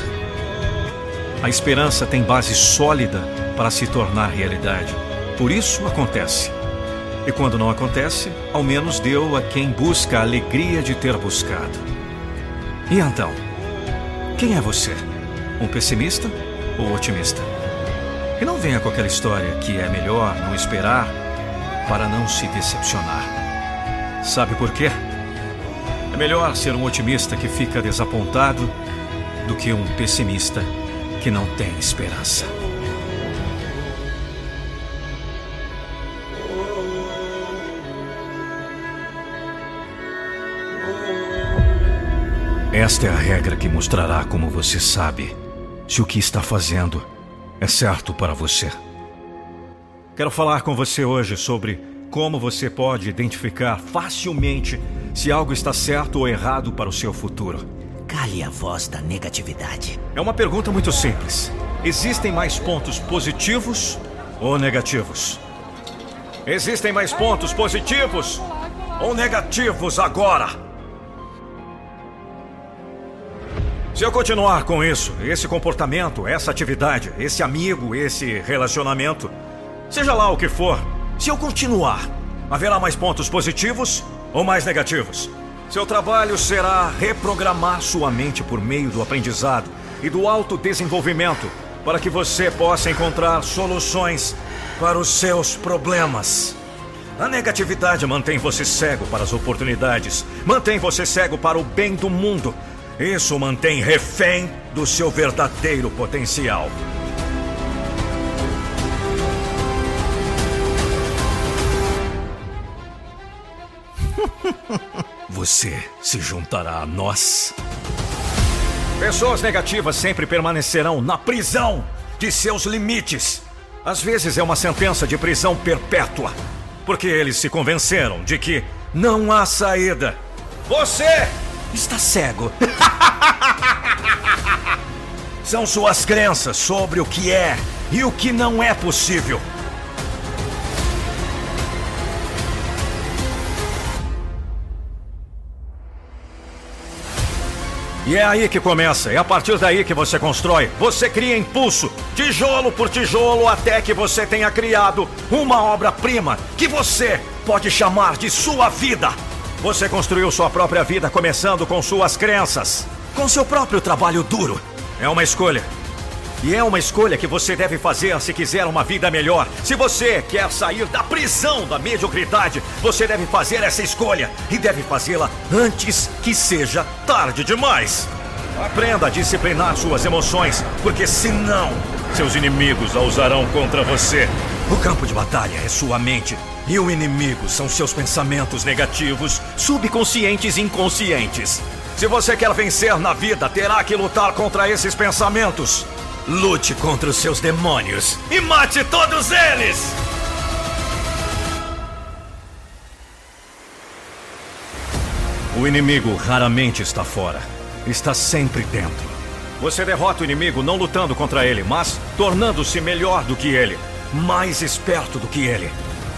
B: A esperança tem base sólida para se tornar realidade. Por isso acontece. E quando não acontece, ao menos deu a quem busca a alegria de ter buscado. E então, quem é você? Um pessimista ou otimista? E não venha com aquela história que é melhor não esperar para não se decepcionar. Sabe por quê? É melhor ser um otimista que fica desapontado do que um pessimista que não tem esperança. Esta é a regra que mostrará como você sabe se o que está fazendo é certo para você. Quero falar com você hoje sobre como você pode identificar facilmente se algo está certo ou errado para o seu futuro.
D: Cale a voz da negatividade.
B: É uma pergunta muito simples. Existem mais pontos positivos ou negativos? Existem mais pontos positivos ou negativos agora? Se eu continuar com isso, esse comportamento, essa atividade, esse amigo, esse relacionamento, seja lá o que for, se eu continuar, haverá mais pontos positivos ou mais negativos? Seu trabalho será reprogramar sua mente por meio do aprendizado e do autodesenvolvimento para que você possa encontrar soluções para os seus problemas. A negatividade mantém você cego para as oportunidades, mantém você cego para o bem do mundo. Isso mantém refém do seu verdadeiro potencial. Você se juntará a nós. Pessoas negativas sempre permanecerão na prisão de seus limites. Às vezes é uma sentença de prisão perpétua, porque eles se convenceram de que não há saída. Você está cego. São suas crenças sobre o que é e o que não é possível. E é aí que começa, é a partir daí que você constrói. Você cria impulso, tijolo por tijolo, até que você tenha criado uma obra-prima que você pode chamar de sua vida. Você construiu sua própria vida começando com suas crenças, com seu próprio trabalho duro. É uma escolha. E é uma escolha que você deve fazer se quiser uma vida melhor. Se você quer sair da prisão da mediocridade, você deve fazer essa escolha. E deve fazê-la antes que seja tarde demais. Aprenda a disciplinar suas emoções, porque senão seus inimigos a usarão contra você. O campo de batalha é sua mente. E o inimigo são seus pensamentos negativos, subconscientes e inconscientes. Se você quer vencer na vida, terá que lutar contra esses pensamentos. Lute contra os seus demônios e mate todos eles! O inimigo raramente está fora, está sempre dentro. Você derrota o inimigo não lutando contra ele, mas tornando-se melhor do que ele, mais esperto do que ele.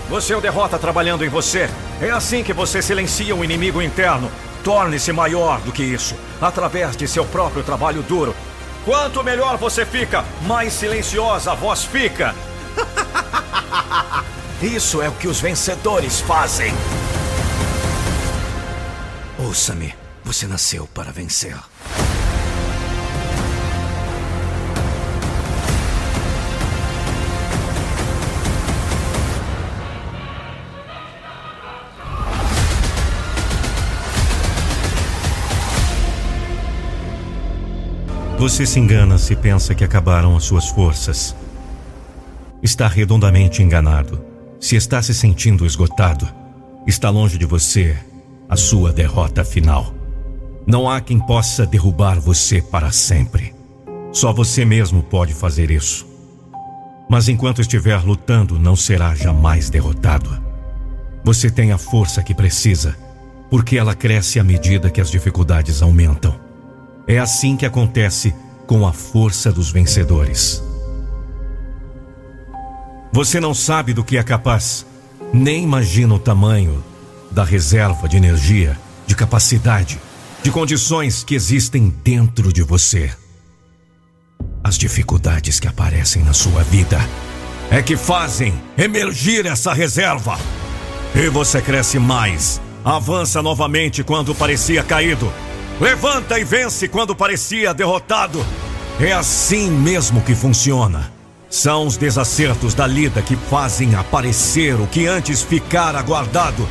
B: Você o derrota trabalhando em você. É assim que você silencia o inimigo interno. Torne-se maior do que isso, através de seu próprio trabalho duro Quanto melhor você fica, mais silenciosa a voz fica. Isso é o que os vencedores fazem. Ouça-me, você nasceu para vencer.
E: Você se engana se pensa que acabaram as suas forças. Está redondamente enganado. Se está se sentindo esgotado, está longe de você a sua derrota final. Não há quem possa derrubar você para sempre. Só você mesmo pode fazer isso. Mas enquanto estiver lutando, não será jamais derrotado. Você tem a força que precisa, porque ela cresce à medida que as dificuldades aumentam. É assim que acontece com a força dos vencedores. Você não sabe do que é capaz, nem imagina o tamanho da reserva de energia, de capacidade, de condições que existem dentro de você. As dificuldades que aparecem na sua vida é que fazem emergir essa reserva. E você cresce mais, avança novamente quando parecia caído Levanta e vence quando parecia derrotado. É assim mesmo que funciona. São os desacertos da lida que fazem aparecer o que antes ficara guardado.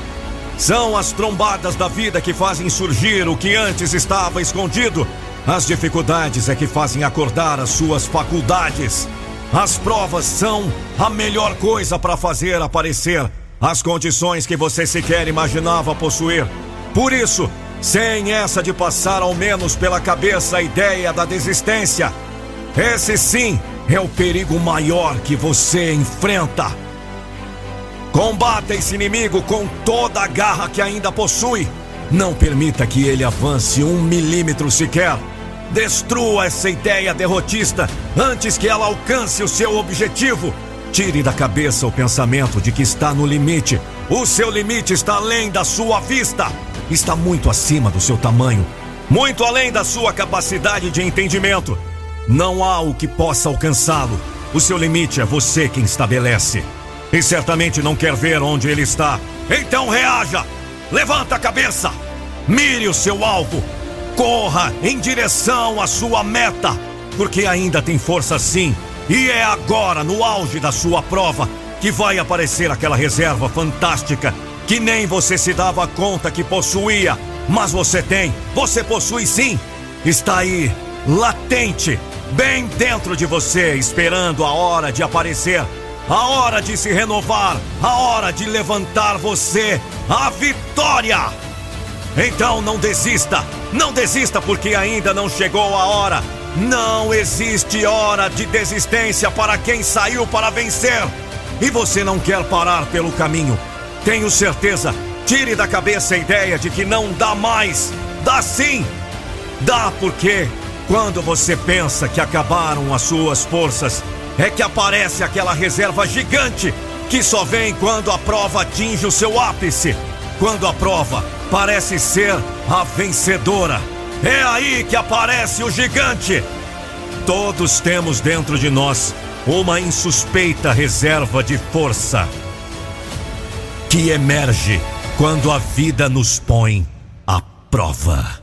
E: São as trombadas da vida que fazem surgir o que antes estava escondido. As dificuldades é que fazem acordar as suas faculdades. As provas são a melhor coisa para fazer aparecer as condições que você sequer imaginava possuir. Por isso, sem essa de passar ao menos pela cabeça a ideia da desistência. Esse sim é o perigo maior que você enfrenta. Combata esse inimigo com toda a garra que ainda possui. Não permita que ele avance um milímetro sequer. Destrua essa ideia derrotista antes que ela alcance o seu objetivo. Tire da cabeça o pensamento de que está no limite. O seu limite está além da sua vista está muito acima do seu tamanho, muito além da sua capacidade de entendimento. Não há o que possa alcançá-lo. O seu limite é você quem estabelece. E certamente não quer ver onde ele está. Então reaja! Levanta a cabeça! Mire o seu alvo! Corra em direção à sua meta! Porque ainda tem força sim. E é agora, no auge da sua prova, que vai aparecer aquela reserva fantástica que nem você se dava conta que possuía, mas você tem, você possui sim. Está aí, latente, bem dentro de você, esperando a hora de aparecer, a hora de se renovar, a hora de levantar você, a vitória. Então não desista, não desista porque ainda não chegou a hora. Não existe hora de desistência para quem saiu para vencer. E você não quer parar pelo caminho. Tenho certeza. Tire da cabeça a ideia de que não dá mais. Dá sim! Dá porque quando você pensa que acabaram as suas forças, é que aparece aquela reserva gigante que só vem quando a prova atinge o seu ápice. Quando a prova parece ser a vencedora. É aí que aparece o gigante! Todos temos dentro de nós uma insuspeita reserva de força que emerge quando a vida nos põe à prova.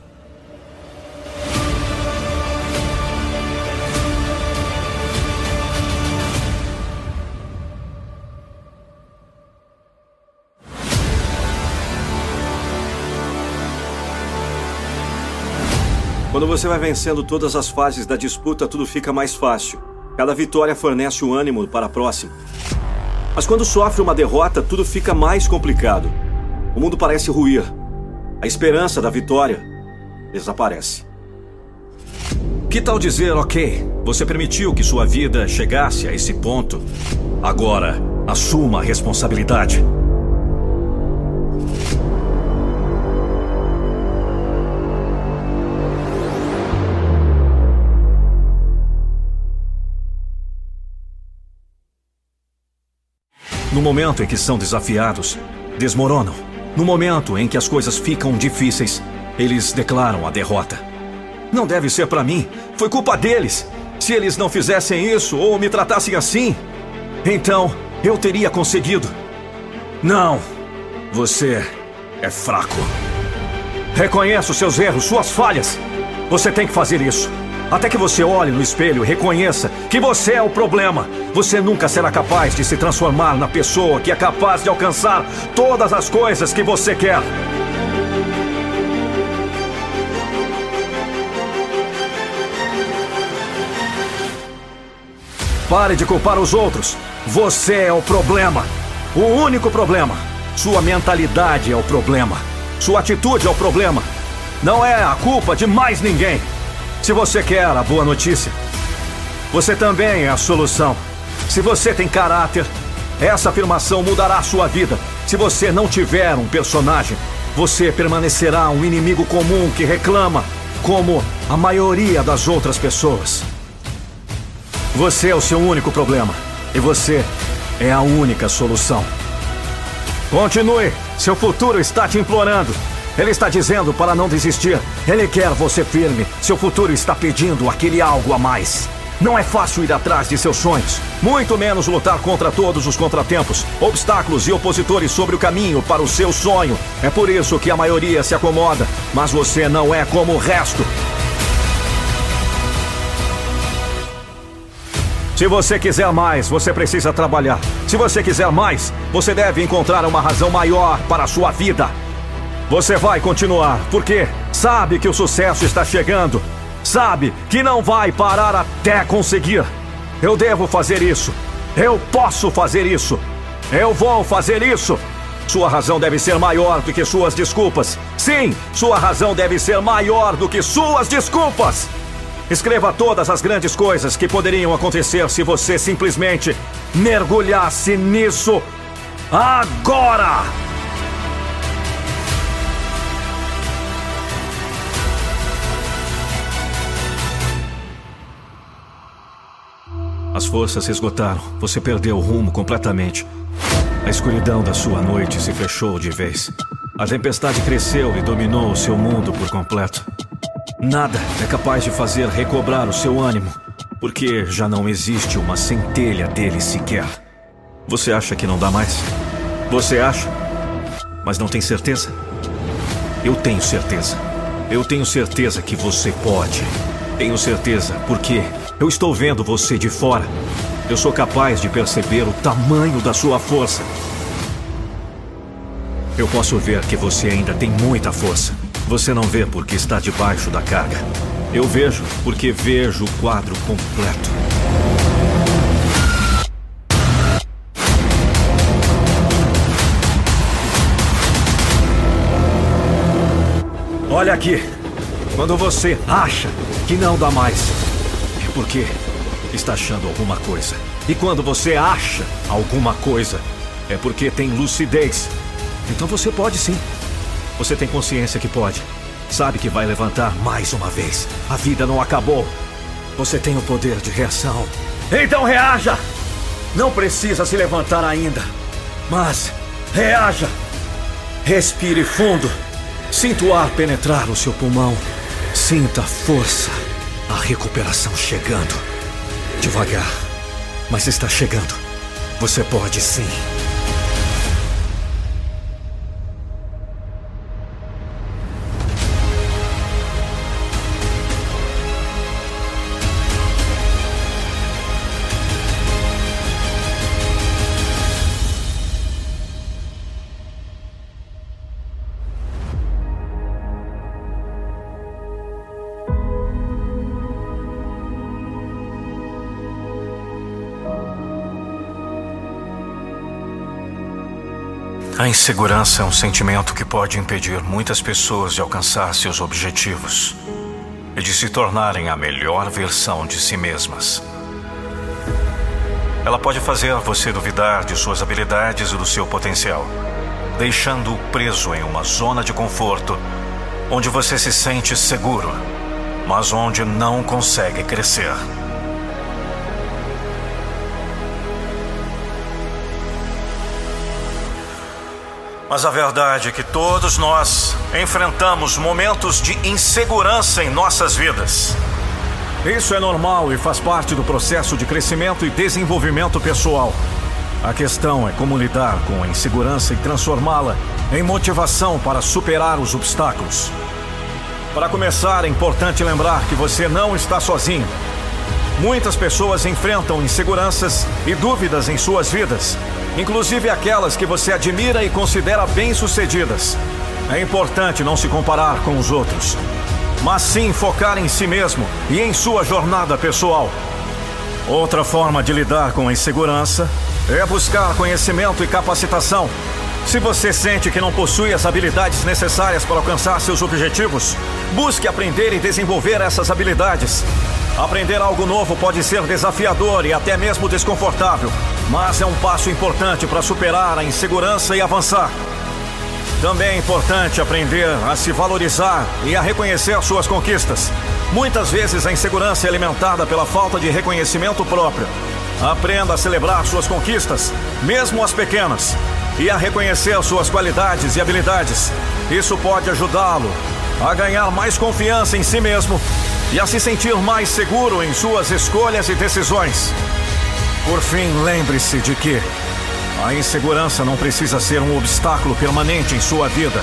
B: Quando você vai vencendo todas as fases da disputa, tudo fica mais fácil. Cada vitória fornece o ânimo para a próxima. Mas quando sofre uma derrota, tudo fica mais complicado. O mundo parece ruir. A esperança da vitória desaparece. Que tal dizer, ok, você permitiu que sua vida chegasse a esse ponto? Agora, assuma a responsabilidade. No momento em que são desafiados, desmoronam. No momento em que as coisas ficam difíceis, eles declaram a derrota. Não deve ser para mim, foi culpa deles. Se eles não fizessem isso ou me tratassem assim, então eu teria conseguido. Não, você é fraco. Reconheça os seus erros, suas falhas. Você tem que fazer isso. Até que você olhe no espelho e reconheça que você é o problema. Você nunca será capaz de se transformar na pessoa que é capaz de alcançar todas as coisas que você quer. Pare de culpar os outros. Você é o problema. O único problema. Sua mentalidade é o problema. Sua atitude é o problema. Não é a culpa de mais ninguém. Se você quer a boa notícia, você também é a solução. Se você tem caráter, essa afirmação mudará a sua vida. Se você não tiver um personagem, você permanecerá um inimigo comum que reclama, como a maioria das outras pessoas. Você é o seu único problema e você é a única solução. Continue, seu futuro está te implorando. Ele está dizendo para não desistir. Ele quer você firme. Seu futuro está pedindo aquele algo a mais. Não é fácil ir atrás de seus sonhos, muito menos lutar contra todos os contratempos, obstáculos e opositores sobre o caminho para o seu sonho. É por isso que a maioria se acomoda, mas você não é como o resto. Se você quiser mais, você precisa trabalhar. Se você quiser mais, você deve encontrar uma razão maior para a sua vida. Você vai continuar, porque sabe que o sucesso está chegando. Sabe que não vai parar até conseguir. Eu devo fazer isso. Eu posso fazer isso. Eu vou fazer isso. Sua razão deve ser maior do que suas desculpas. Sim, sua razão deve ser maior do que suas desculpas. Escreva todas as grandes coisas que poderiam acontecer se você simplesmente mergulhasse nisso agora! As forças se esgotaram. Você perdeu o rumo completamente. A escuridão da sua noite se fechou de vez. A tempestade cresceu e dominou o seu mundo por completo. Nada é capaz de fazer recobrar o seu ânimo, porque já não existe uma centelha dele sequer. Você acha que não dá mais? Você acha? Mas não tem certeza? Eu tenho certeza. Eu tenho certeza que você pode. Tenho certeza, porque eu estou vendo você de fora. Eu sou capaz de perceber o tamanho da sua força. Eu posso ver que você ainda tem muita força. Você não vê porque está debaixo da carga. Eu vejo porque vejo o quadro completo. Olha aqui. Quando você acha que não dá mais, porque está achando alguma coisa. E quando você acha alguma coisa, é porque tem lucidez. Então você pode sim. Você tem consciência que pode. Sabe que vai levantar mais uma vez. A vida não acabou. Você tem o poder de reação. Então reaja! Não precisa se levantar ainda. Mas reaja! Respire fundo. Sinta o ar penetrar o seu pulmão. Sinta força, a recuperação chegando. Devagar, mas está chegando. Você pode sim.
A: A insegurança é um sentimento que pode impedir muitas pessoas de alcançar seus objetivos e de se tornarem a melhor versão de si mesmas. Ela pode fazer você duvidar de suas habilidades e do seu potencial, deixando-o preso em uma zona de conforto onde você se sente seguro, mas onde não consegue crescer. Mas a verdade é que todos nós enfrentamos momentos de insegurança em nossas vidas.
B: Isso é normal e faz parte do processo de crescimento e desenvolvimento pessoal. A questão é como lidar com a insegurança e transformá-la em motivação para superar os obstáculos. Para começar, é importante lembrar que você não está sozinho. Muitas pessoas enfrentam inseguranças e dúvidas em suas vidas inclusive aquelas que você admira e considera bem-sucedidas. É importante não se comparar com os outros, mas sim focar em si mesmo e em sua jornada pessoal. Outra forma de lidar com a insegurança é buscar conhecimento e capacitação. Se você sente que não possui as habilidades necessárias para alcançar seus objetivos, busque aprender e desenvolver essas habilidades. Aprender algo novo pode ser desafiador e até mesmo desconfortável, mas é um passo importante para superar a insegurança e avançar. Também é importante aprender a se valorizar e a reconhecer suas conquistas. Muitas vezes a insegurança é alimentada pela falta de reconhecimento próprio. Aprenda a celebrar suas conquistas, mesmo as pequenas, e a reconhecer suas qualidades e habilidades. Isso pode ajudá-lo a ganhar mais confiança em si mesmo e a se sentir mais seguro em suas escolhas e decisões. Por fim, lembre-se de que a insegurança não precisa ser um obstáculo permanente em sua vida.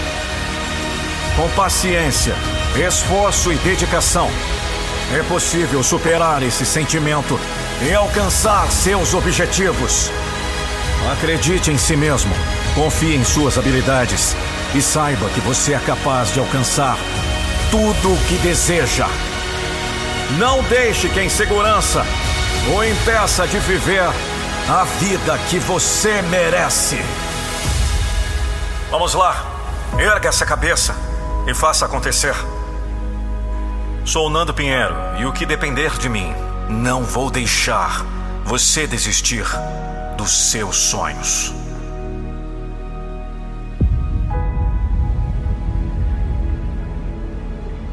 B: Com paciência, esforço e dedicação, é possível superar esse sentimento e alcançar seus objetivos. Acredite em si mesmo, confie em suas habilidades e saiba que você é capaz de alcançar tudo o que deseja. Não deixe que a insegurança o impeça de viver a vida que você merece.
A: Vamos lá, erga essa cabeça e faça acontecer. Sou Nando Pinheiro e o que depender de mim, não vou deixar você desistir dos seus sonhos.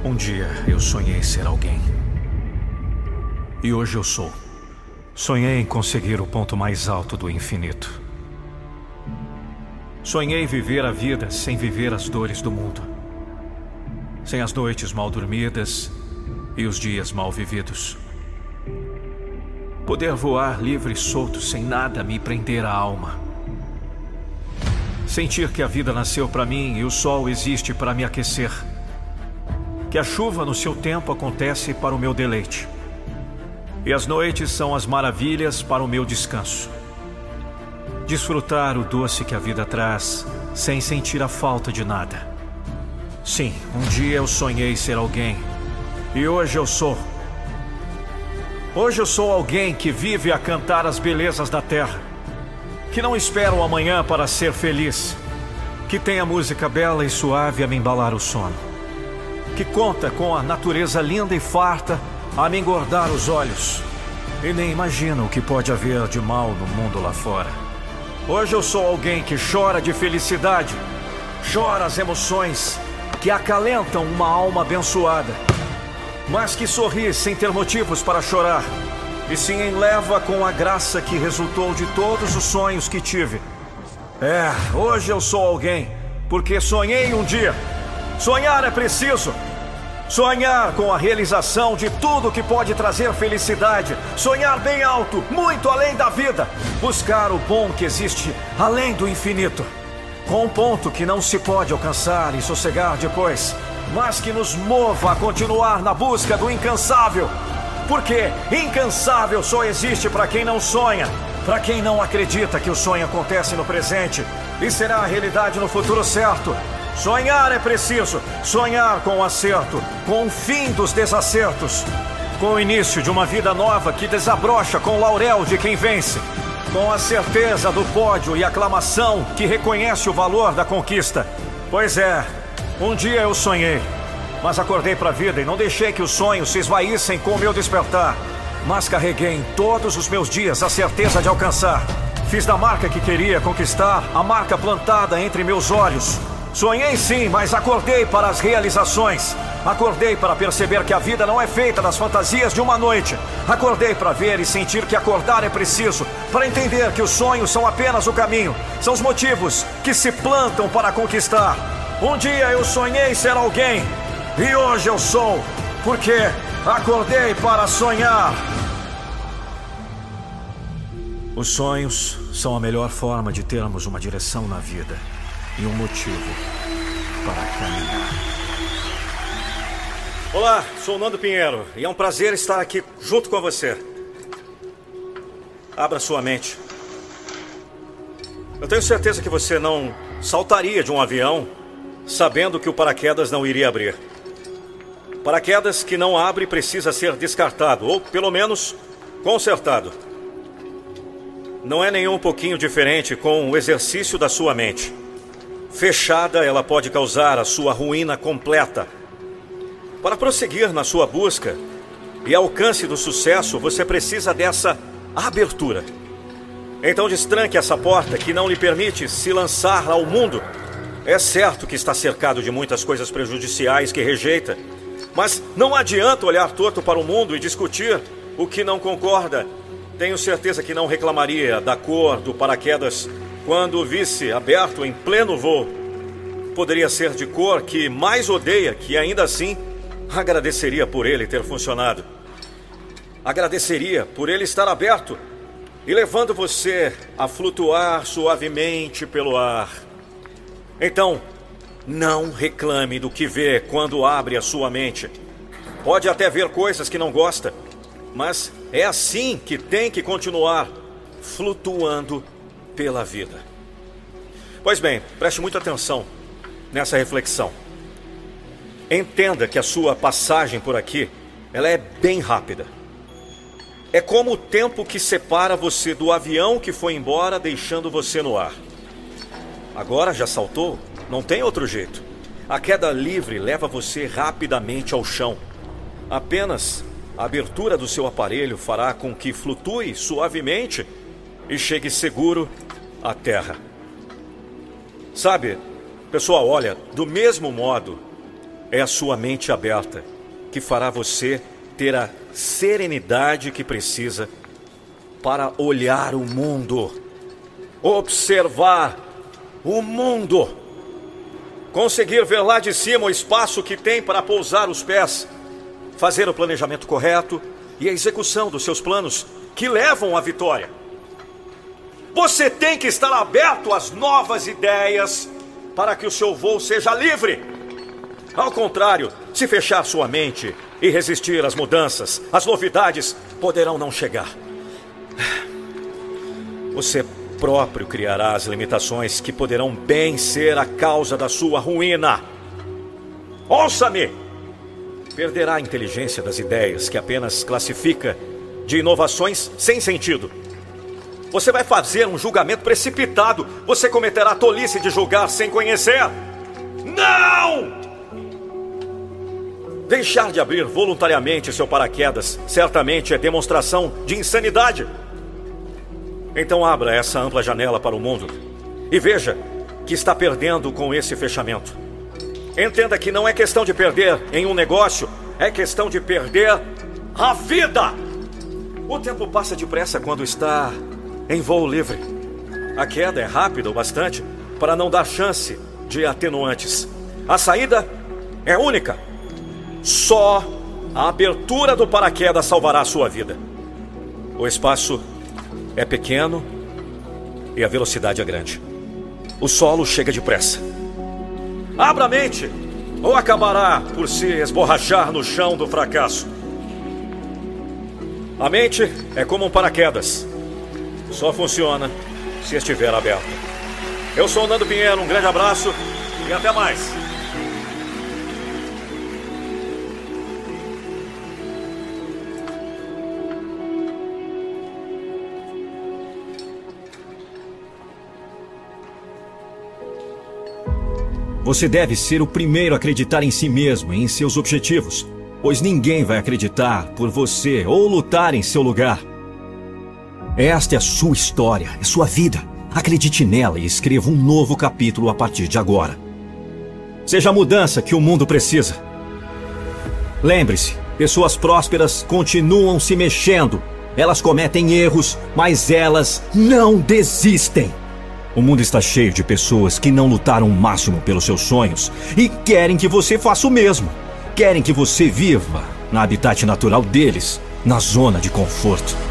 B: Um dia eu sonhei ser alguém. E hoje eu sou. Sonhei em conseguir o ponto mais alto do infinito. Sonhei viver a vida sem viver as dores do mundo. Sem as noites mal dormidas e os dias mal vividos. Poder voar livre e solto sem nada me prender a alma. Sentir que a vida nasceu para mim e o sol existe para me aquecer. Que a chuva no seu tempo acontece para o meu deleite e as noites são as maravilhas para o meu descanso. Desfrutar o doce que a vida traz, sem sentir a falta de nada. Sim, um dia eu sonhei ser alguém, e hoje eu sou. Hoje eu sou alguém que vive a cantar as belezas da terra, que não espera o amanhã para ser feliz, que tem a música bela e suave a me embalar o sono, que conta com a natureza linda e farta a me engordar os olhos. E nem imagina o que pode haver de mal no mundo lá fora. Hoje eu sou alguém que chora de felicidade, chora as emoções que acalentam uma alma abençoada, mas que sorri sem ter motivos para chorar, e se enleva com a graça que resultou de todos os sonhos que tive. É, hoje eu sou alguém, porque sonhei um dia. Sonhar é preciso. Sonhar com a realização de tudo que pode trazer felicidade. Sonhar bem alto, muito além da vida. Buscar o bom que existe além do infinito. Com um ponto que não se pode alcançar e sossegar depois, mas que nos mova a continuar na busca do incansável. Porque incansável só existe para quem não sonha, para quem não acredita que o sonho acontece no presente e será a realidade no futuro certo. Sonhar é preciso. Sonhar com o acerto, com o fim dos desacertos, com o início de uma vida nova que desabrocha com o laurel de quem vence, com a certeza do pódio e aclamação que reconhece o valor da conquista. Pois é, um dia eu sonhei, mas acordei para a vida e não deixei que os sonhos se esvaíssem com o meu despertar, mas carreguei em todos os meus dias a certeza de alcançar. Fiz da marca que queria conquistar a marca plantada entre meus olhos Sonhei sim, mas acordei para as realizações. Acordei para perceber que a vida não é feita das fantasias de uma noite. Acordei para ver e sentir que acordar é preciso, para entender que os sonhos são apenas o caminho, são os motivos que se plantam para conquistar. Um dia eu sonhei ser alguém e hoje eu sou, porque acordei para sonhar. Os sonhos são a melhor forma de termos uma direção na vida e um motivo para caminhar. Olá, sou o Nando Pinheiro e é um prazer estar aqui junto com você. Abra sua mente. Eu tenho certeza que você não saltaria de um avião sabendo que o paraquedas não iria abrir. Paraquedas que não abre precisa ser descartado, ou pelo menos consertado. Não é nem um pouquinho diferente com o exercício da sua mente. Fechada, ela pode causar a sua ruína completa. Para prosseguir na sua busca e alcance do sucesso, você precisa dessa abertura. Então destranque essa porta que não lhe permite se lançar ao mundo. É certo que está cercado de muitas coisas prejudiciais que rejeita, mas não adianta olhar torto para o mundo e discutir o que não concorda. Tenho certeza que não reclamaria da cor do paraquedas quando visse aberto em pleno voo. Poderia ser de cor que mais odeia, que ainda assim agradeceria por ele ter funcionado. Agradeceria por ele estar aberto e levando você a flutuar suavemente pelo ar. Então, não reclame do que vê quando abre a sua mente. Pode até ver coisas que não gosta, mas é assim que tem que continuar flutuando pela vida. Pois bem, preste muita atenção nessa reflexão. Entenda que a sua passagem por aqui, ela é bem rápida. É como o tempo que separa você do avião que foi embora deixando você no ar. Agora já saltou? Não tem outro jeito. A queda livre leva você rapidamente ao chão. Apenas a abertura do seu aparelho fará com que flutue suavemente e chegue seguro a terra. Sabe, pessoal, olha, do mesmo modo, é a sua mente aberta que fará você ter a serenidade que precisa para olhar o mundo, observar o mundo, conseguir ver lá de cima o espaço que tem para pousar os pés, fazer o planejamento correto e a execução dos seus planos que levam à vitória. Você tem que estar aberto às novas ideias para que o seu voo seja livre. Ao contrário, se fechar sua mente e resistir às mudanças, as novidades poderão não chegar. Você próprio criará as limitações que poderão bem ser a causa da sua ruína. Ouça-me! Perderá a inteligência das ideias que apenas classifica de inovações sem sentido você vai fazer um julgamento precipitado. Você cometerá a tolice de julgar sem conhecer. Não! Deixar de abrir voluntariamente seu paraquedas certamente é demonstração de insanidade. Então abra essa ampla janela para o mundo e veja que está perdendo com esse fechamento. Entenda que não é questão de perder em um negócio, é questão de perder a vida. O tempo passa depressa quando está em voo livre. A queda é rápida o bastante para não dar chance de atenuantes. A saída é única. Só a abertura do paraquedas salvará a sua vida. O espaço é pequeno e a velocidade é grande. O solo chega depressa. Abra a mente ou acabará por se esborrachar no chão do fracasso. A mente é como um paraquedas. Só funciona se estiver aberto. Eu sou o Nando Pinheiro, um grande abraço e até mais.
E: Você deve ser o primeiro a acreditar em si mesmo e em seus objetivos, pois ninguém vai acreditar por você ou lutar em seu lugar. Esta é a sua história, é sua vida. Acredite nela e escreva um novo capítulo a partir de agora. Seja a mudança que o mundo precisa. Lembre-se, pessoas prósperas continuam se mexendo. Elas cometem erros, mas elas não desistem. O mundo está cheio de pessoas que não lutaram o máximo pelos seus sonhos e querem que você faça o mesmo. Querem que você viva na habitat natural deles, na zona de conforto.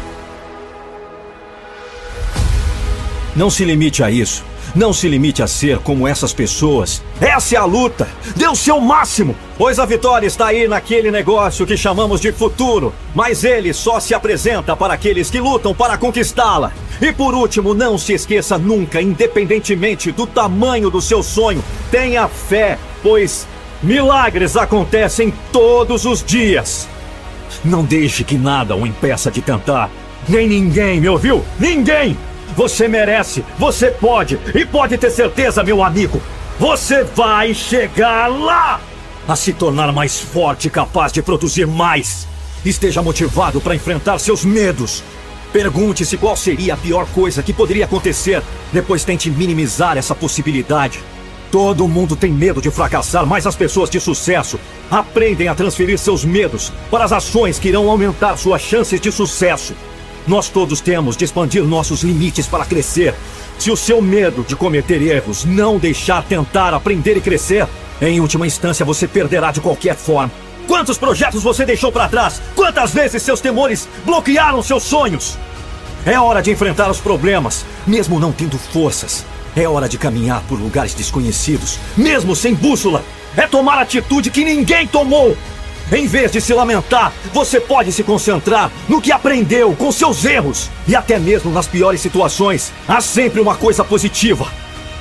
E: Não se limite a isso. Não se limite a ser como essas pessoas. Essa é a luta. Dê o seu máximo, pois a vitória está aí naquele negócio que chamamos de futuro. Mas ele só se apresenta para aqueles que lutam para conquistá-la. E por último, não se esqueça nunca, independentemente do tamanho do seu sonho, tenha fé, pois milagres acontecem todos os dias. Não deixe que nada o impeça de tentar. Nem ninguém, me ouviu? Ninguém! Você merece, você pode e pode ter certeza, meu amigo. Você vai chegar lá! A se tornar mais forte e capaz de produzir mais. Esteja motivado para enfrentar seus medos. Pergunte-se qual seria a pior coisa que poderia acontecer. Depois tente minimizar essa possibilidade. Todo mundo tem medo de fracassar, mas as pessoas de sucesso aprendem a transferir seus medos para as ações que irão aumentar suas chances de sucesso. Nós todos temos de expandir nossos limites para crescer. Se o seu medo de cometer erros não deixar tentar aprender e crescer, em última instância você perderá de qualquer forma. Quantos projetos você deixou para trás? Quantas vezes seus temores bloquearam seus sonhos? É hora de enfrentar os problemas, mesmo não tendo forças. É hora de caminhar por lugares desconhecidos, mesmo sem bússola. É tomar atitude que ninguém tomou. Em vez de se lamentar, você pode se concentrar no que aprendeu com seus erros. E até mesmo nas piores situações, há sempre uma coisa positiva.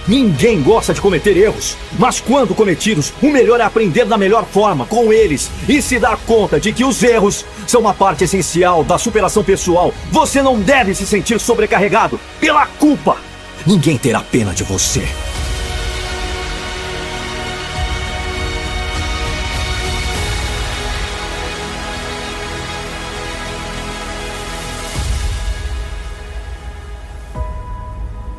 E: Ninguém gosta de cometer erros, mas quando cometidos, o melhor é aprender da melhor forma com eles e se dar conta de que os erros são uma parte essencial da superação pessoal. Você não deve se sentir sobrecarregado pela culpa. Ninguém terá pena de você.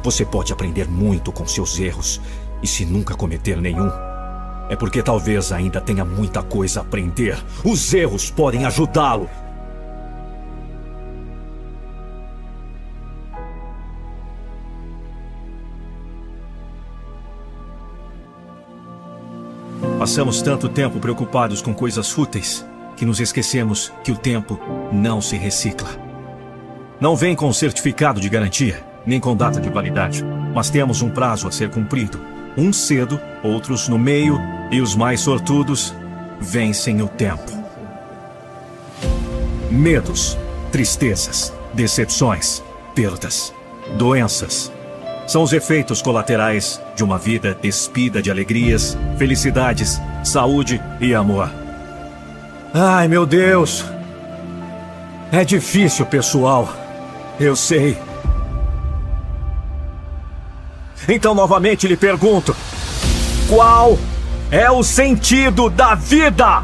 E: Você pode aprender muito com seus erros, e se nunca cometer nenhum, é porque talvez ainda tenha muita coisa a aprender. Os erros podem ajudá-lo. Passamos tanto tempo preocupados com coisas fúteis que nos esquecemos que o tempo não se recicla. Não vem com certificado de garantia nem com data de validade, mas temos um prazo a ser cumprido. Uns cedo, outros no meio, e os mais sortudos vencem o tempo. Medos, tristezas, decepções, perdas, doenças. São os efeitos colaterais de uma vida despida de alegrias, felicidades, saúde e amor. Ai, meu Deus! É difícil, pessoal. Eu sei. Então, novamente lhe pergunto: qual é o sentido da vida?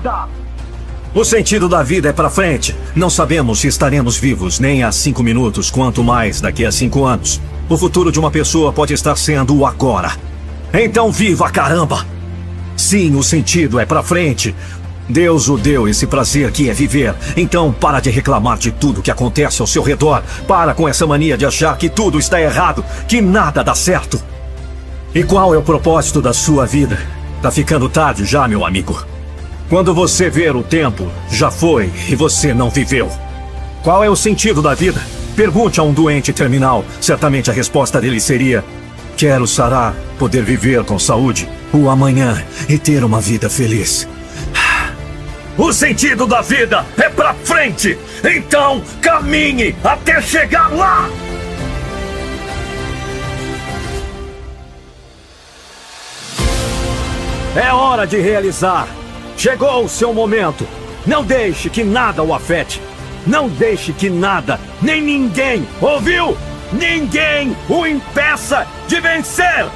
E: O sentido da vida é para frente. Não sabemos se estaremos vivos nem há cinco minutos, quanto mais daqui a cinco anos. O futuro de uma pessoa pode estar sendo o agora. Então viva, caramba! Sim, o sentido é para frente. Deus o deu esse prazer que é viver. Então para de reclamar de tudo que acontece ao seu redor. Para com essa mania de achar que tudo está errado, que nada dá certo. E qual é o propósito da sua vida? Tá ficando tarde já, meu amigo.
B: Quando você ver o tempo, já foi e você não viveu. Qual é o sentido da vida? Pergunte a um doente terminal. Certamente a resposta dele seria: Quero sarar, poder viver com saúde, o amanhã e ter uma vida feliz. O sentido da vida é pra frente! Então caminhe até chegar lá! É hora de realizar. Chegou o seu momento. Não deixe que nada o afete. Não deixe que nada, nem ninguém, ouviu? Ninguém o impeça de vencer!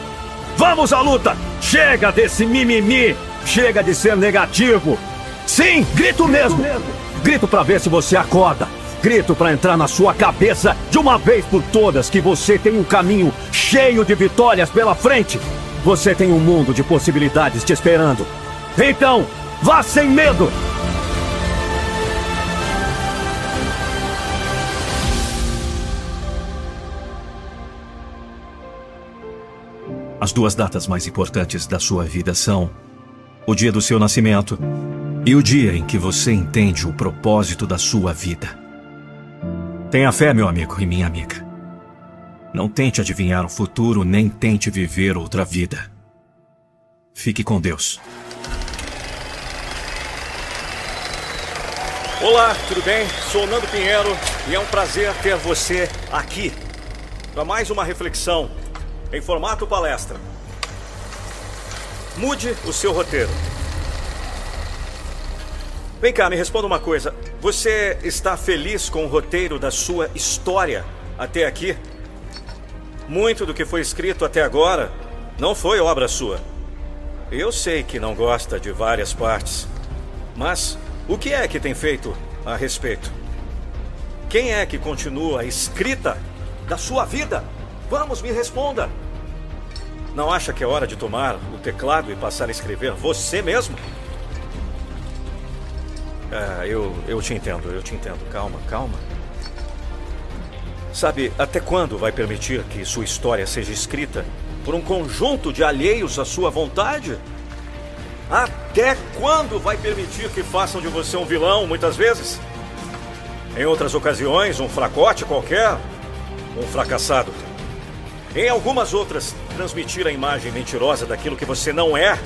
B: Vamos à luta! Chega desse mimimi! Chega de ser negativo! Sim, grito mesmo! Grito para ver se você acorda! Grito para entrar na sua cabeça de uma vez por todas que você tem um caminho cheio de vitórias pela frente! Você tem um mundo de possibilidades te esperando! Então, vá sem medo! As duas datas mais importantes da sua vida são o dia do seu nascimento e o dia em que você entende o propósito da sua vida. Tenha fé, meu amigo e minha amiga. Não tente adivinhar o futuro, nem tente viver outra vida. Fique com Deus.
A: Olá, tudo bem? Sou Nando Pinheiro e é um prazer ter você aqui para mais uma reflexão em formato palestra. Mude o seu roteiro. Vem cá, me responda uma coisa. Você está feliz com o roteiro da sua história até aqui? Muito do que foi escrito até agora não foi obra sua. Eu sei que não gosta de várias partes, mas o que é que tem feito a respeito? Quem é que continua a escrita da sua vida? Vamos, me responda. Não acha que é hora de tomar o teclado e passar a escrever você mesmo? Ah, eu, eu te entendo, eu te entendo. Calma, calma. Sabe, até quando vai permitir que sua história seja escrita por um conjunto de alheios à sua vontade? Até quando vai permitir que façam de você um vilão, muitas vezes? Em outras ocasiões, um fracote qualquer, um fracassado. Em algumas outras, transmitir a imagem mentirosa daquilo que você não é,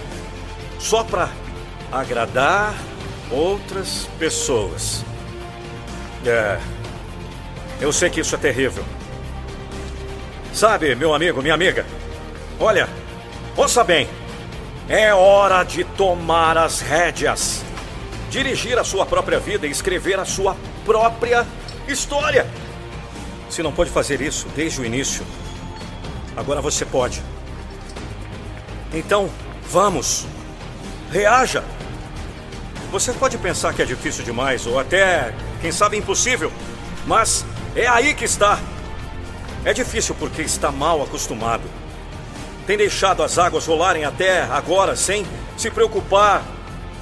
A: só para agradar outras pessoas. É. Eu sei que isso é terrível. Sabe, meu amigo, minha amiga, olha, ouça bem. É hora de tomar as rédeas, dirigir a sua própria vida e escrever a sua própria história. Se não pode fazer isso desde o início, Agora você pode. Então, vamos. Reaja. Você pode pensar que é difícil demais, ou até, quem sabe, impossível. Mas é aí que está. É difícil porque está mal acostumado. Tem deixado as águas rolarem até agora sem se preocupar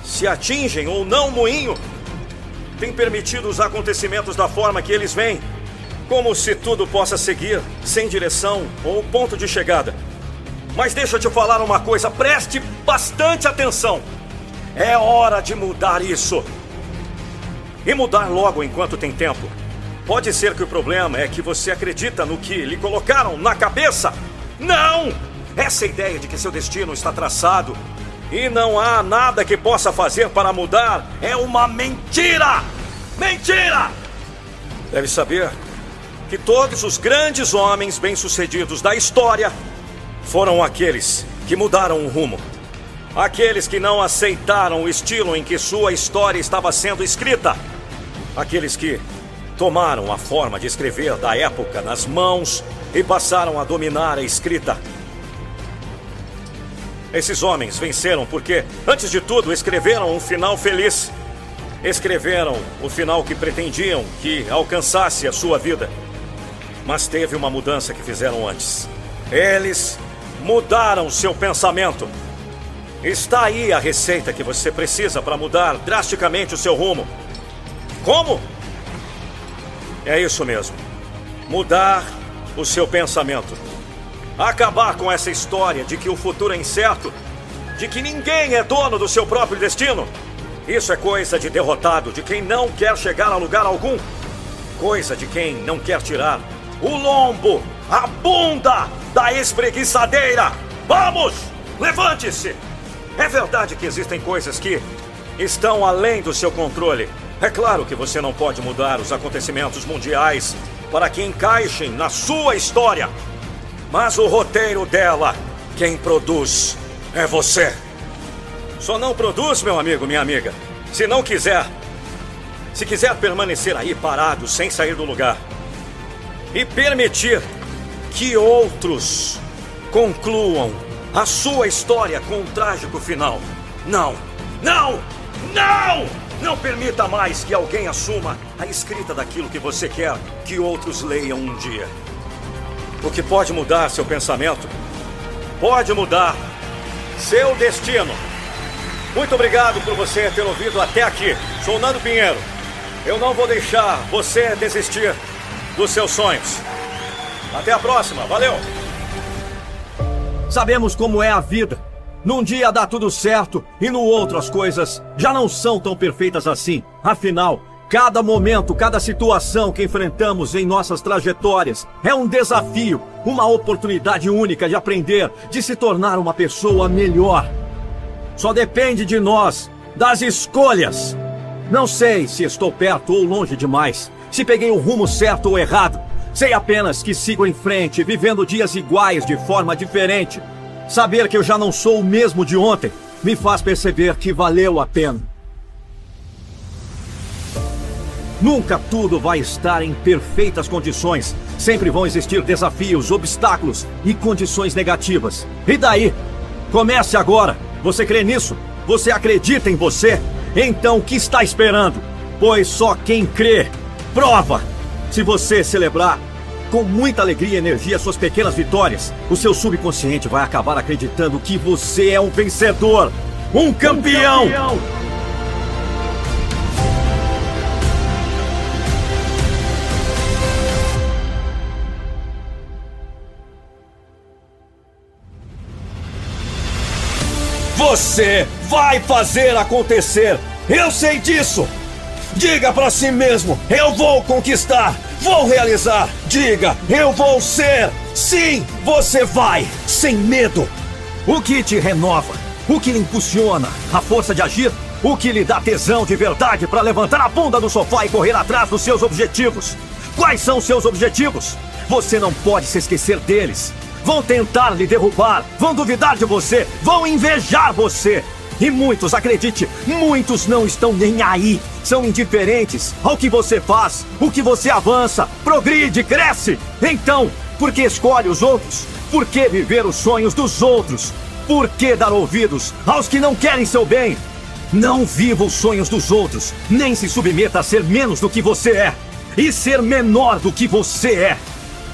A: se atingem ou não o moinho. Tem permitido os acontecimentos da forma que eles vêm como se tudo possa seguir sem direção ou ponto de chegada. Mas deixa eu te falar uma coisa, preste bastante atenção. É hora de mudar isso. E mudar logo enquanto tem tempo. Pode ser que o problema é que você acredita no que lhe colocaram na cabeça. Não! Essa ideia de que seu destino está traçado e não há nada que possa fazer para mudar é uma mentira! Mentira! Deve saber que todos os grandes homens bem-sucedidos da história foram aqueles que mudaram o rumo. Aqueles que não aceitaram o estilo em que sua história estava sendo escrita. Aqueles que tomaram a forma de escrever da época nas mãos e passaram a dominar a escrita. Esses homens venceram porque, antes de tudo, escreveram um final feliz. Escreveram o final que pretendiam que alcançasse a sua vida. Mas teve uma mudança que fizeram antes. Eles mudaram seu pensamento. Está aí a receita que você precisa para mudar drasticamente o seu rumo. Como? É isso mesmo. Mudar o seu pensamento. Acabar com essa história de que o futuro é incerto, de que ninguém é dono do seu próprio destino.
B: Isso é coisa de derrotado, de quem não quer chegar a lugar algum. Coisa de quem não quer tirar o lombo, a bunda da espreguiçadeira. Vamos! Levante-se! É verdade que existem coisas que estão além do seu controle. É claro que você não pode mudar os acontecimentos mundiais para que encaixem na sua história. Mas o roteiro dela, quem produz é você. Só não produz, meu amigo, minha amiga, se não quiser. Se quiser permanecer aí parado, sem sair do lugar. E permitir que outros concluam a sua história com um trágico final. Não, não, não! Não permita mais que alguém assuma a escrita daquilo que você quer que outros leiam um dia. O que pode mudar seu pensamento pode mudar seu destino. Muito obrigado por você ter ouvido até aqui. Sou Nando Pinheiro. Eu não vou deixar você desistir dos seus sonhos. Até a próxima. Valeu! Sabemos como é a vida. Num dia dá tudo certo e no outro as coisas já não são tão perfeitas assim. Afinal, cada momento, cada situação que enfrentamos em nossas trajetórias é um desafio, uma oportunidade única de aprender, de se tornar uma pessoa melhor. Só depende de nós, das escolhas. Não sei se estou perto ou longe demais, se peguei o rumo certo ou errado. Sei apenas que sigo em frente, vivendo dias iguais de forma diferente. Saber que eu já não sou o mesmo de ontem me faz perceber que valeu a pena. Nunca tudo vai estar em perfeitas condições. Sempre vão existir desafios, obstáculos e condições negativas. E daí? Comece agora! Você crê nisso? Você acredita em você? Então o que está esperando? Pois só quem crê prova. Se você celebrar com muita alegria e energia suas pequenas vitórias, o seu subconsciente vai acabar acreditando que você é um vencedor, um campeão. Um campeão. Você vai fazer acontecer. Eu sei disso. Diga para si mesmo: eu vou conquistar, vou realizar. Diga: eu vou ser. Sim, você vai, sem medo. O que te renova? O que lhe impulsiona? A força de agir? O que lhe dá tesão de verdade para levantar a bunda do sofá e correr atrás dos seus objetivos? Quais são seus objetivos? Você não pode se esquecer deles. Vão tentar lhe derrubar, vão duvidar de você, vão invejar você. E muitos, acredite, muitos não estão nem aí. São indiferentes ao que você faz, o que você avança, progride, cresce. Então, por que escolhe os outros? Por que viver os sonhos dos outros? Por que dar ouvidos aos que não querem seu bem? Não viva os sonhos dos outros, nem se submeta a ser menos do que você é e ser menor do que você é.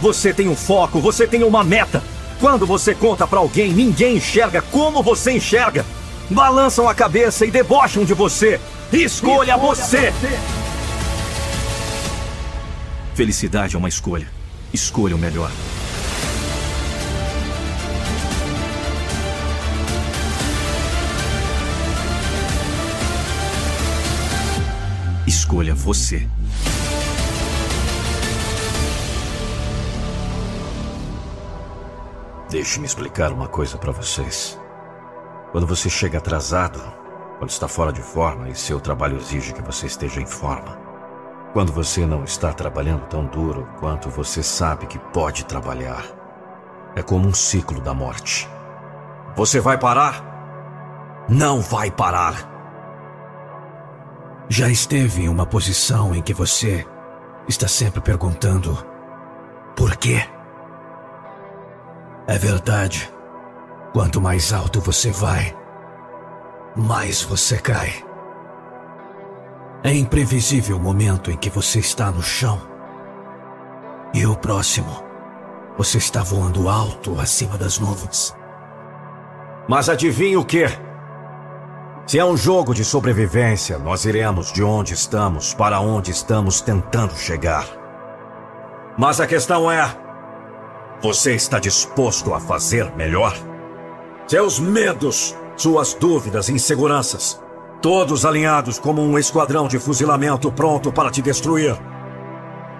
B: Você tem um foco, você tem uma meta. Quando você conta para alguém, ninguém enxerga como você enxerga. Balançam a cabeça e debocham de você. Escolha, escolha você. você! Felicidade é uma escolha. Escolha o melhor. Escolha você. Deixe-me explicar uma coisa para vocês. Quando você chega atrasado, quando está fora de forma e seu trabalho exige que você esteja em forma, quando você não está trabalhando tão duro quanto você sabe que pode trabalhar, é como um ciclo da morte. Você vai parar? Não vai parar. Já esteve em uma posição em que você está sempre perguntando: por quê? É verdade. Quanto mais alto você vai, mais você cai. É imprevisível o momento em que você está no chão. E o próximo, você está voando alto acima das nuvens. Mas adivinhe o que? Se é um jogo de sobrevivência, nós iremos de onde estamos para onde estamos tentando chegar. Mas a questão é: você está disposto a fazer melhor? Seus medos, suas dúvidas e inseguranças
C: Todos alinhados como um esquadrão de fuzilamento pronto para te destruir.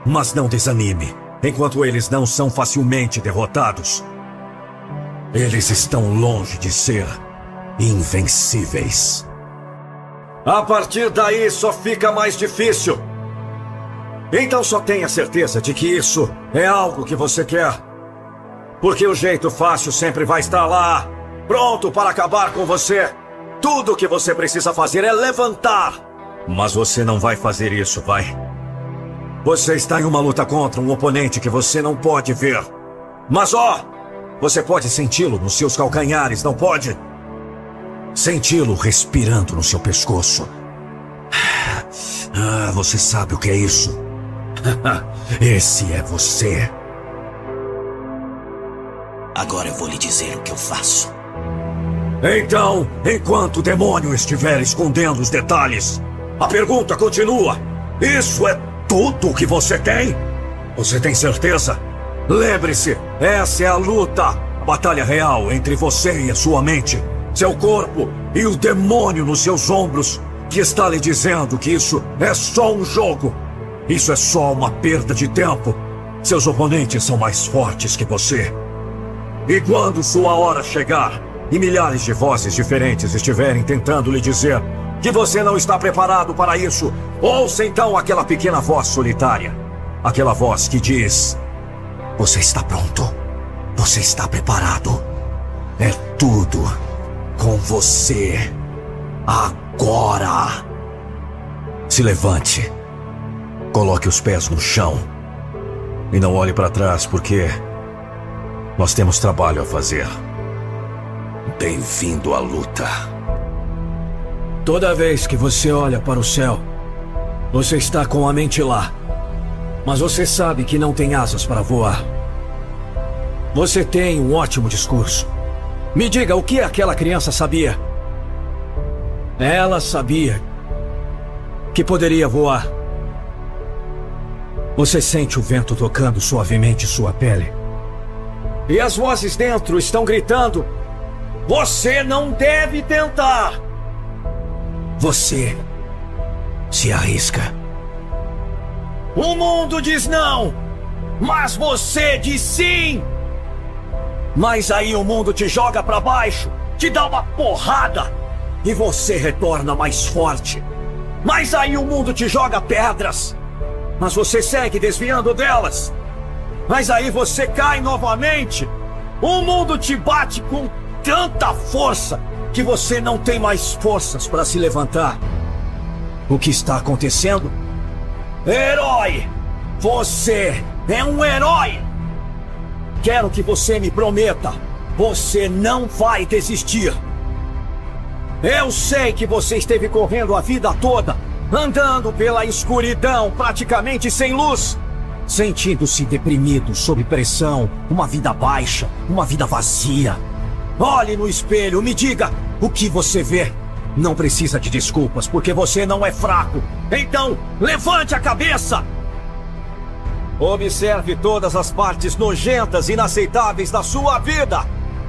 C: Mas não desanime, enquanto eles não são facilmente derrotados. Eles estão longe de ser invencíveis. A partir daí só fica mais difícil. Então só tenha certeza de que isso é algo que você quer. Porque o jeito fácil sempre vai estar lá, pronto para acabar com você. Tudo o que você precisa fazer é levantar. Mas você não vai fazer isso, vai? Você está em uma luta contra um oponente que você não pode ver. Mas ó, você pode senti-lo nos seus calcanhares, não pode? Senti-lo respirando no seu pescoço. Ah, você sabe o que é isso? Esse é você.
D: Agora eu vou lhe dizer o que eu faço.
C: Então, enquanto o demônio estiver escondendo os detalhes, a pergunta continua: Isso é tudo o que você tem? Você tem certeza? Lembre-se, essa é a luta, a batalha real entre você e a sua mente, seu corpo e o demônio nos seus ombros, que está lhe dizendo que isso é só um jogo. Isso é só uma perda de tempo. Seus oponentes são mais fortes que você. E quando sua hora chegar e milhares de vozes diferentes estiverem tentando lhe dizer que você não está preparado para isso, ouça então aquela pequena voz solitária. Aquela voz que diz: Você está pronto? Você está preparado? É tudo com você. Agora. Se levante. Coloque os pés no chão. E não olhe para trás, porque nós temos trabalho a fazer. Bem-vindo à luta. Toda vez que você olha para o céu, você está com a mente lá. Mas você sabe que não tem asas para voar. Você tem um ótimo discurso. Me diga o que aquela criança sabia. Ela sabia que poderia voar. Você sente o vento tocando suavemente sua pele. E as vozes dentro estão gritando: Você não deve tentar! Você se arrisca. O mundo diz não, mas você diz sim! Mas aí o mundo te joga para baixo, te dá uma porrada e você retorna mais forte. Mas aí o mundo te joga pedras mas você segue desviando delas. Mas aí você cai novamente. O mundo te bate com tanta força que você não tem mais forças para se levantar. O que está acontecendo? Herói! Você é um herói! Quero que você me prometa: você não vai desistir. Eu sei que você esteve correndo a vida toda andando pela escuridão, praticamente sem luz, sentindo-se deprimido, sob pressão, uma vida baixa, uma vida vazia. Olhe no espelho, me diga o que você vê. Não precisa de desculpas, porque você não é fraco. Então, levante a cabeça! Observe todas as partes nojentas e inaceitáveis da sua vida.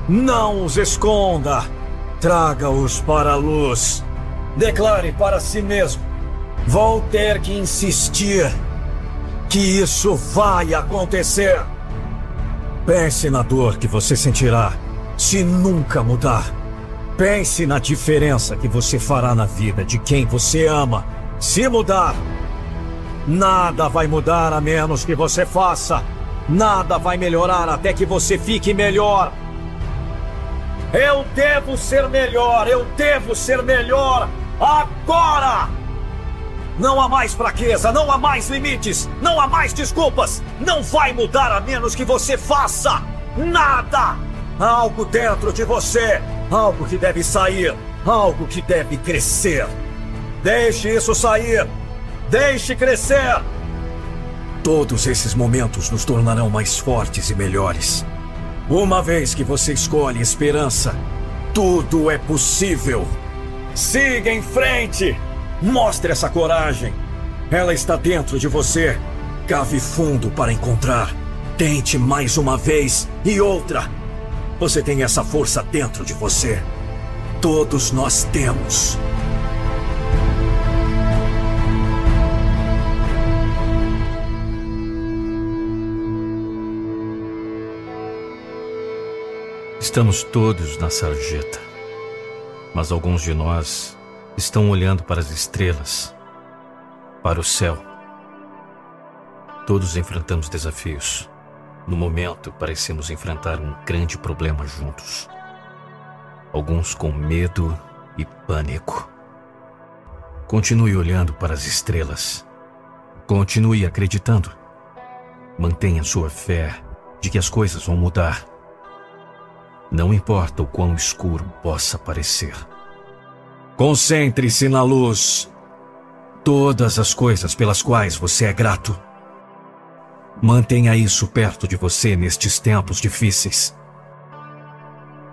C: Não os esconda. Traga-os para a luz. Declare para si mesmo Vou ter que insistir que isso vai acontecer. Pense na dor que você sentirá se nunca mudar. Pense na diferença que você fará na vida de quem você ama se mudar. Nada vai mudar a menos que você faça. Nada vai melhorar até que você fique melhor. Eu devo ser melhor, eu devo ser melhor agora! Não há mais fraqueza, não há mais limites, não há mais desculpas. Não vai mudar a menos que você faça nada. Algo dentro de você, algo que deve sair, algo que deve crescer. Deixe isso sair. Deixe crescer. Todos esses momentos nos tornarão mais fortes e melhores. Uma vez que você escolhe esperança, tudo é possível. Siga em frente! Mostre essa coragem. Ela está dentro de você. Cave fundo para encontrar. Tente mais uma vez e outra. Você tem essa força dentro de você. Todos nós temos.
B: Estamos todos na sarjeta, mas alguns de nós estão olhando para as estrelas, para o céu. Todos enfrentamos desafios. No momento, parecemos enfrentar um grande problema juntos. Alguns com medo e pânico. Continue olhando para as estrelas. Continue acreditando. Mantenha sua fé de que as coisas vão mudar. Não importa o quão escuro possa parecer. Concentre-se na luz. Todas as coisas pelas quais você é grato. Mantenha isso perto de você nestes tempos difíceis.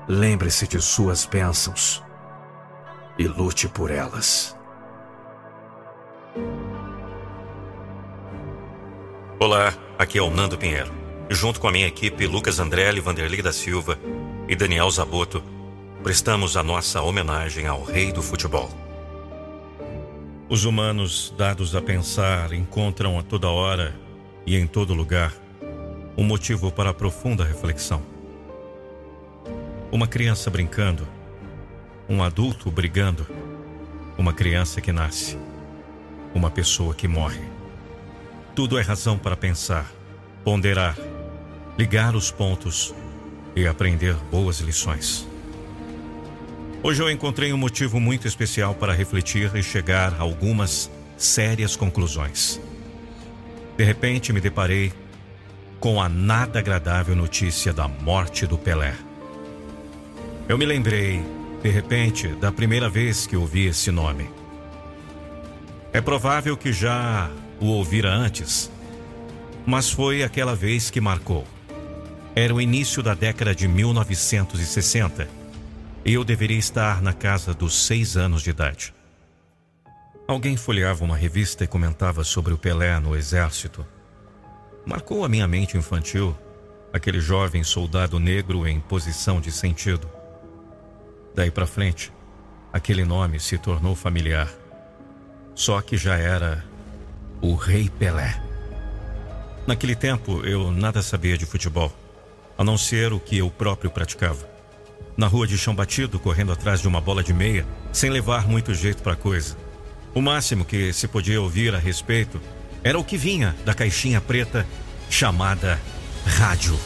B: Lembre-se de suas bênçãos e lute por elas.
F: Olá, aqui é o Nando Pinheiro. E junto com a minha equipe, Lucas Andrelli, Vanderlei da Silva e Daniel Zaboto, prestamos a nossa homenagem ao rei do futebol.
E: Os humanos, dados a pensar, encontram a toda hora e em todo lugar um motivo para profunda reflexão. Uma criança brincando, um adulto brigando, uma criança que nasce, uma pessoa que morre. Tudo é razão para pensar, ponderar, ligar os pontos e aprender boas lições. Hoje eu encontrei um motivo muito especial para refletir e chegar a algumas sérias conclusões. De repente me deparei com a nada agradável notícia da morte do Pelé. Eu me lembrei, de repente, da primeira vez que ouvi esse nome. É provável que já o ouvira antes, mas foi aquela vez que marcou. Era o início da década de 1960 e eu deveria estar na casa dos seis anos de idade. Alguém folheava uma revista e comentava sobre o Pelé no exército. Marcou a minha mente infantil aquele jovem soldado negro em posição de sentido. Daí para frente, aquele nome se tornou familiar. Só que já era o Rei Pelé. Naquele tempo eu nada sabia de futebol, a não ser o que eu próprio praticava. Na rua de chão batido, correndo atrás de uma bola de meia, sem levar muito jeito para coisa. O máximo que se podia ouvir a respeito era o que vinha da caixinha preta chamada rádio.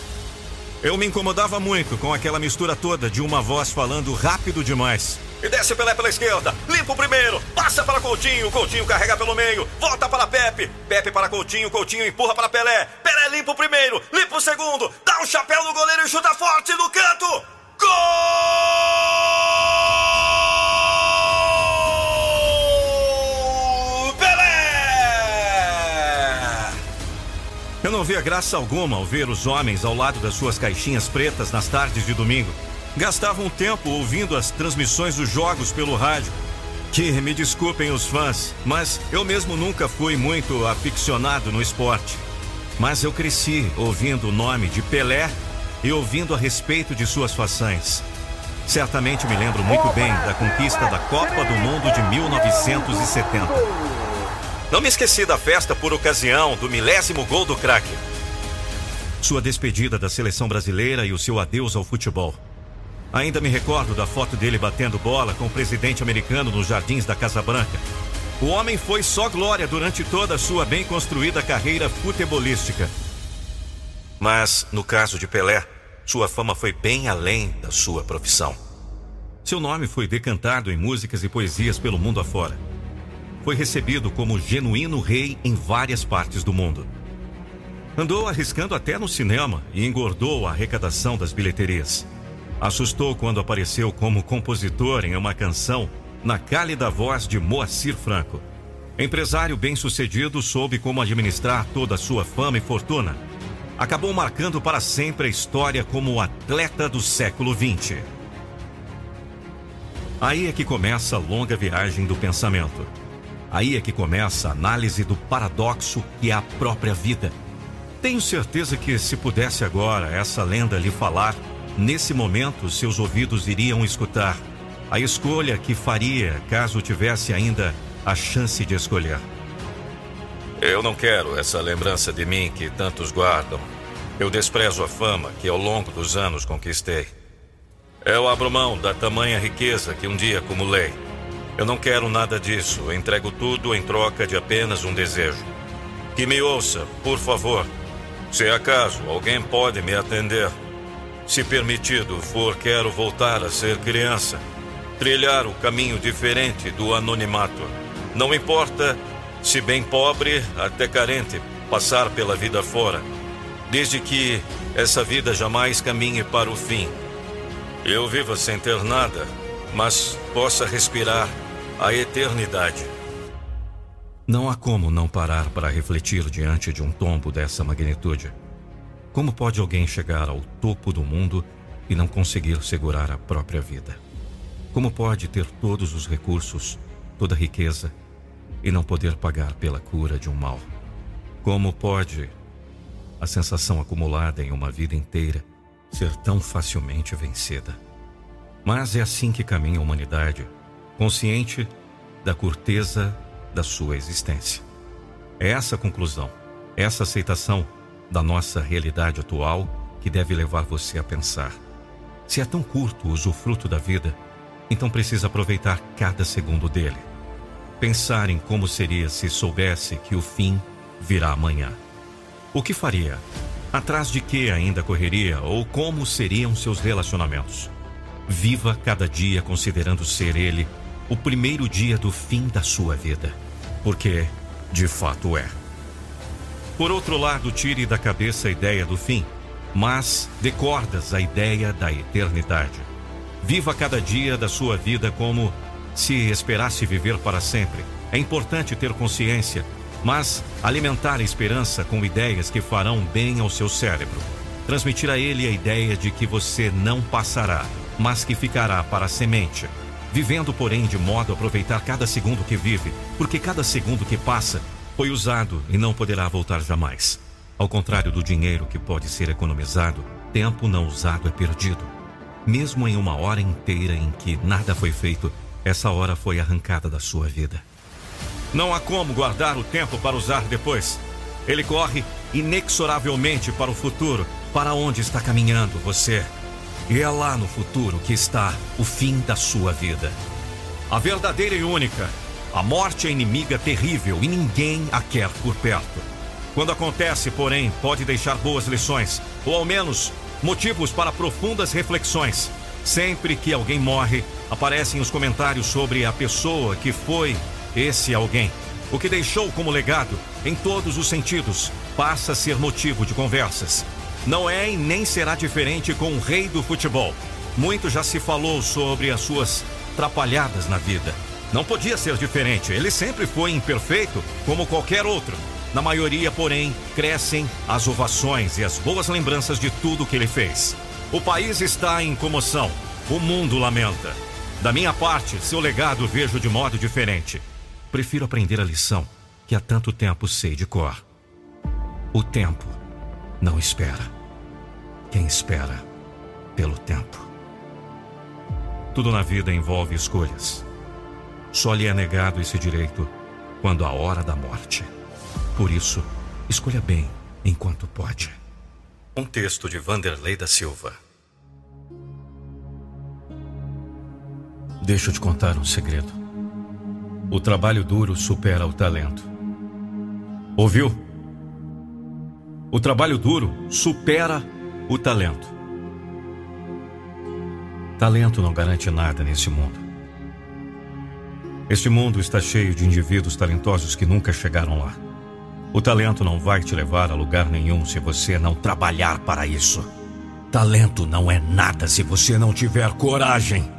E: Eu me incomodava muito com aquela mistura toda de uma voz falando rápido demais. E desce Pelé pela esquerda, limpa o primeiro, passa para Coutinho, Coutinho carrega pelo meio, volta para Pepe, Pepe para Coutinho, Coutinho empurra para Pelé, Pelé limpa o primeiro, limpa o segundo, dá um chapéu no goleiro e chuta forte no canto. Gol! Eu não via graça alguma ao ver os homens ao lado das suas caixinhas pretas nas tardes de domingo. Gastavam tempo ouvindo as transmissões dos jogos pelo rádio. Que me desculpem os fãs, mas eu mesmo nunca fui muito aficionado no esporte. Mas eu cresci ouvindo o nome de Pelé e ouvindo a respeito de suas façanhas. Certamente me lembro muito bem da conquista da Copa do Mundo de 1970. Não me esqueci da festa por ocasião do milésimo gol do craque. Sua despedida da seleção brasileira e o seu adeus ao futebol. Ainda me recordo da foto dele batendo bola com o presidente americano nos jardins da Casa Branca. O homem foi só glória durante toda a sua bem construída carreira futebolística. Mas, no caso de Pelé, sua fama foi bem além da sua profissão. Seu nome foi decantado em músicas e poesias pelo mundo afora foi recebido como genuíno rei em várias partes do mundo. Andou arriscando até no cinema e engordou a arrecadação das bilheterias. Assustou quando apareceu como compositor em uma canção na cálida voz de Moacir Franco. Empresário bem-sucedido, soube como administrar toda a sua fama e fortuna. Acabou marcando para sempre a história como o atleta do século XX. Aí é que começa a longa viagem do pensamento. Aí é que começa a análise do paradoxo que é a própria vida. Tenho certeza que se pudesse agora essa lenda lhe falar, nesse momento seus ouvidos iriam escutar a escolha que faria caso tivesse ainda a chance de escolher. Eu não quero essa lembrança de mim que tantos guardam. Eu desprezo a fama que ao longo dos anos conquistei.
F: Eu abro mão da tamanha riqueza que um dia acumulei. Eu não quero nada disso. Entrego tudo em troca de apenas um desejo. Que me ouça, por favor. Se acaso alguém pode me atender. Se permitido for, quero voltar a ser criança. Trilhar o caminho diferente do anonimato. Não importa se bem pobre até carente, passar pela vida fora. Desde que essa vida jamais caminhe para o fim. Eu viva sem ter nada, mas possa respirar a eternidade.
E: Não há como não parar para refletir diante de um tombo dessa magnitude. Como pode alguém chegar ao topo do mundo e não conseguir segurar a própria vida? Como pode ter todos os recursos, toda a riqueza e não poder pagar pela cura de um mal? Como pode a sensação acumulada em uma vida inteira ser tão facilmente vencida? Mas é assim que caminha a humanidade, consciente da curteza da sua existência. É essa conclusão, essa aceitação da nossa realidade atual que deve levar você a pensar. Se é tão curto o usufruto da vida, então precisa aproveitar cada segundo dele. Pensar em como seria se soubesse que o fim virá amanhã. O que faria? Atrás de que ainda correria ou como seriam seus relacionamentos? Viva cada dia considerando ser ele o primeiro dia do fim da sua vida, porque de fato é. Por outro lado, tire da cabeça a ideia do fim, mas de cordas a ideia da eternidade. Viva cada dia da sua vida como se esperasse viver para sempre. É importante ter consciência, mas alimentar a esperança com ideias que farão bem ao seu cérebro. Transmitir a ele a ideia de que você não passará, mas que ficará para a semente. Vivendo, porém, de modo a aproveitar cada segundo que vive, porque cada segundo que passa foi usado e não poderá voltar jamais. Ao contrário do dinheiro que pode ser economizado, tempo não usado é perdido. Mesmo em uma hora inteira em que nada foi feito, essa hora foi arrancada da sua vida. Não há como guardar o tempo para usar depois. Ele corre inexoravelmente para o futuro, para onde está caminhando você. E é lá no futuro que está o fim da sua vida. A verdadeira e única a morte é inimiga terrível e ninguém a quer por perto. Quando acontece, porém, pode deixar boas lições, ou ao menos motivos para profundas reflexões. Sempre que alguém morre, aparecem os comentários sobre a pessoa que foi esse alguém. O que deixou como legado, em todos os sentidos, passa a ser motivo de conversas. Não é e nem será diferente com o rei do futebol. Muito já se falou sobre as suas trapalhadas na vida. Não podia ser diferente, ele sempre foi imperfeito como qualquer outro. Na maioria, porém, crescem as ovações e as boas lembranças de tudo que ele fez. O país está em comoção, o mundo lamenta. Da minha parte, seu legado vejo de modo diferente. Prefiro aprender a lição que há tanto tempo sei de cor. O tempo não espera. Quem espera pelo tempo. Tudo na vida envolve escolhas. Só lhe é negado esse direito quando a hora da morte. Por isso, escolha bem enquanto pode.
F: Um texto de Vanderlei da Silva.
E: Deixa eu te contar um segredo. O trabalho duro supera o talento. Ouviu? O trabalho duro supera o talento. Talento não garante nada nesse mundo. Este mundo está cheio de indivíduos talentosos que nunca chegaram lá. O talento não vai te levar a lugar nenhum se você não trabalhar para isso. Talento não é nada se você não tiver coragem.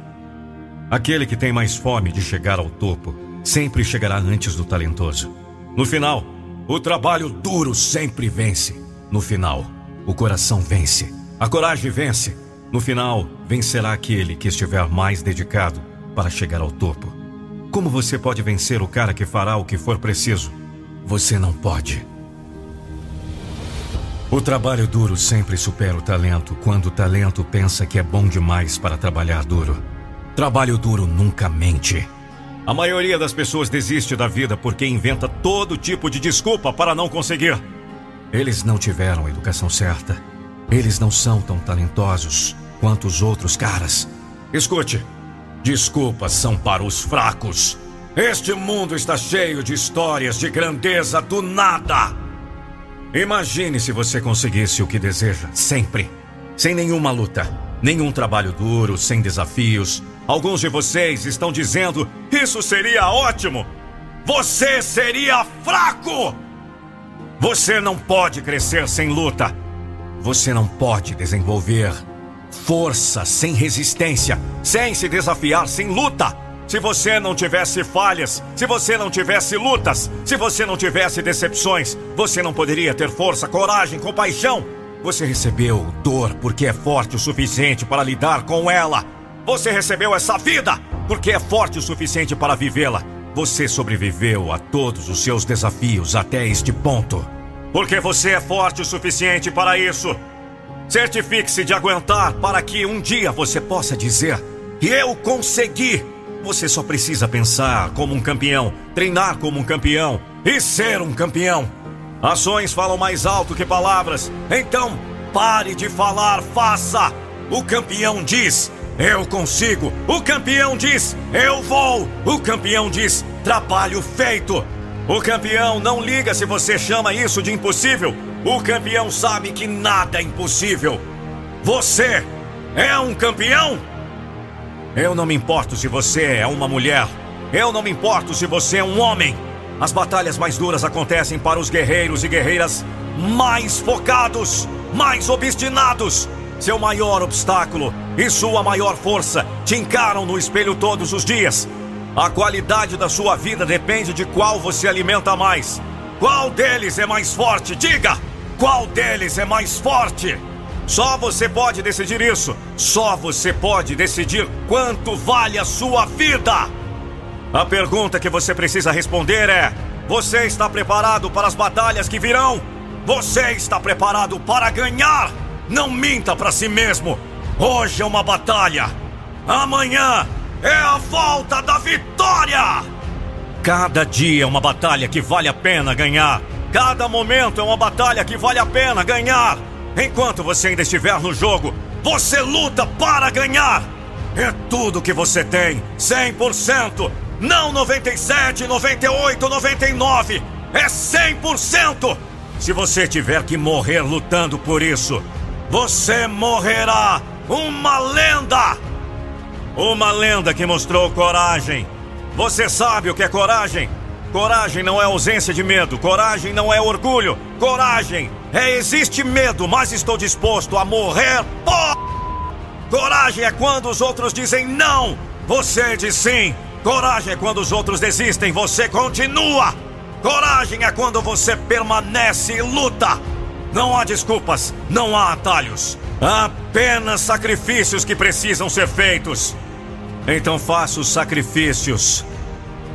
E: Aquele que tem mais fome de chegar ao topo sempre chegará antes do talentoso. No final, o trabalho duro sempre vence. No final, o coração vence. A coragem vence. No final, vencerá aquele que estiver mais dedicado para chegar ao topo. Como você pode vencer o cara que fará o que for preciso? Você não pode. O trabalho duro sempre supera o talento quando o talento pensa que é bom demais para trabalhar duro. Trabalho duro nunca mente. A maioria das pessoas desiste da vida porque inventa todo tipo de desculpa para não conseguir. Eles não tiveram a educação certa. Eles não são tão talentosos quanto os outros caras.
A: Escute, desculpas são para os fracos. Este mundo está cheio de histórias de grandeza do nada. Imagine se você conseguisse o que deseja, sempre, sem nenhuma luta, nenhum trabalho duro, sem desafios. Alguns de vocês estão dizendo: Isso seria ótimo! Você seria fraco! Você não pode crescer sem luta. Você não pode desenvolver força sem resistência, sem se desafiar sem luta. Se você não tivesse falhas, se você não tivesse lutas, se você não tivesse decepções, você não poderia ter força, coragem, compaixão. Você recebeu dor porque é forte o suficiente para lidar com ela. Você recebeu essa vida porque é forte o suficiente para vivê-la. Você sobreviveu a todos os seus desafios até este ponto. Porque você é forte o suficiente para isso. Certifique-se de aguentar para que um dia você possa dizer: Eu consegui. Você só precisa pensar como um campeão, treinar como um campeão e ser um campeão. Ações falam mais alto que palavras. Então, pare de falar, faça. O campeão diz: Eu consigo. O campeão diz: Eu vou. O campeão diz: Trabalho feito. O campeão não liga se você chama isso de impossível. O campeão sabe que nada é impossível. Você é um campeão? Eu não me importo se você é uma mulher. Eu não me importo se você é um homem. As batalhas mais duras acontecem para os guerreiros e guerreiras mais focados, mais obstinados. Seu maior obstáculo e sua maior força te encaram no espelho todos os dias. A qualidade da sua vida depende de qual você alimenta mais. Qual deles é mais forte? Diga! Qual deles é mais forte? Só você pode decidir isso. Só você pode decidir quanto vale a sua vida. A pergunta que você precisa responder é: Você está preparado para as batalhas que virão? Você está preparado para ganhar? Não minta para si mesmo. Hoje é uma batalha. Amanhã é a volta da vitória! Cada dia é uma batalha que vale a pena ganhar. Cada momento é uma batalha que vale a pena ganhar. Enquanto você ainda estiver no jogo, você luta para ganhar. É tudo que você tem, 100%. Não 97, 98, 99. É 100%. Se você tiver que morrer lutando por isso, você morrerá uma lenda. Uma lenda que mostrou coragem. Você sabe o que é coragem? Coragem não é ausência de medo, coragem não é orgulho, coragem é existe medo, mas estou disposto a morrer. Pô! Coragem é quando os outros dizem não, você diz sim. Coragem é quando os outros desistem, você continua. Coragem é quando você permanece e luta. Não há desculpas, não há atalhos. Há apenas sacrifícios que precisam ser feitos. Então faça os sacrifícios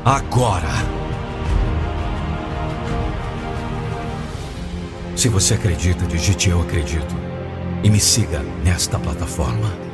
A: agora. Se você acredita, digite eu acredito e me siga nesta plataforma.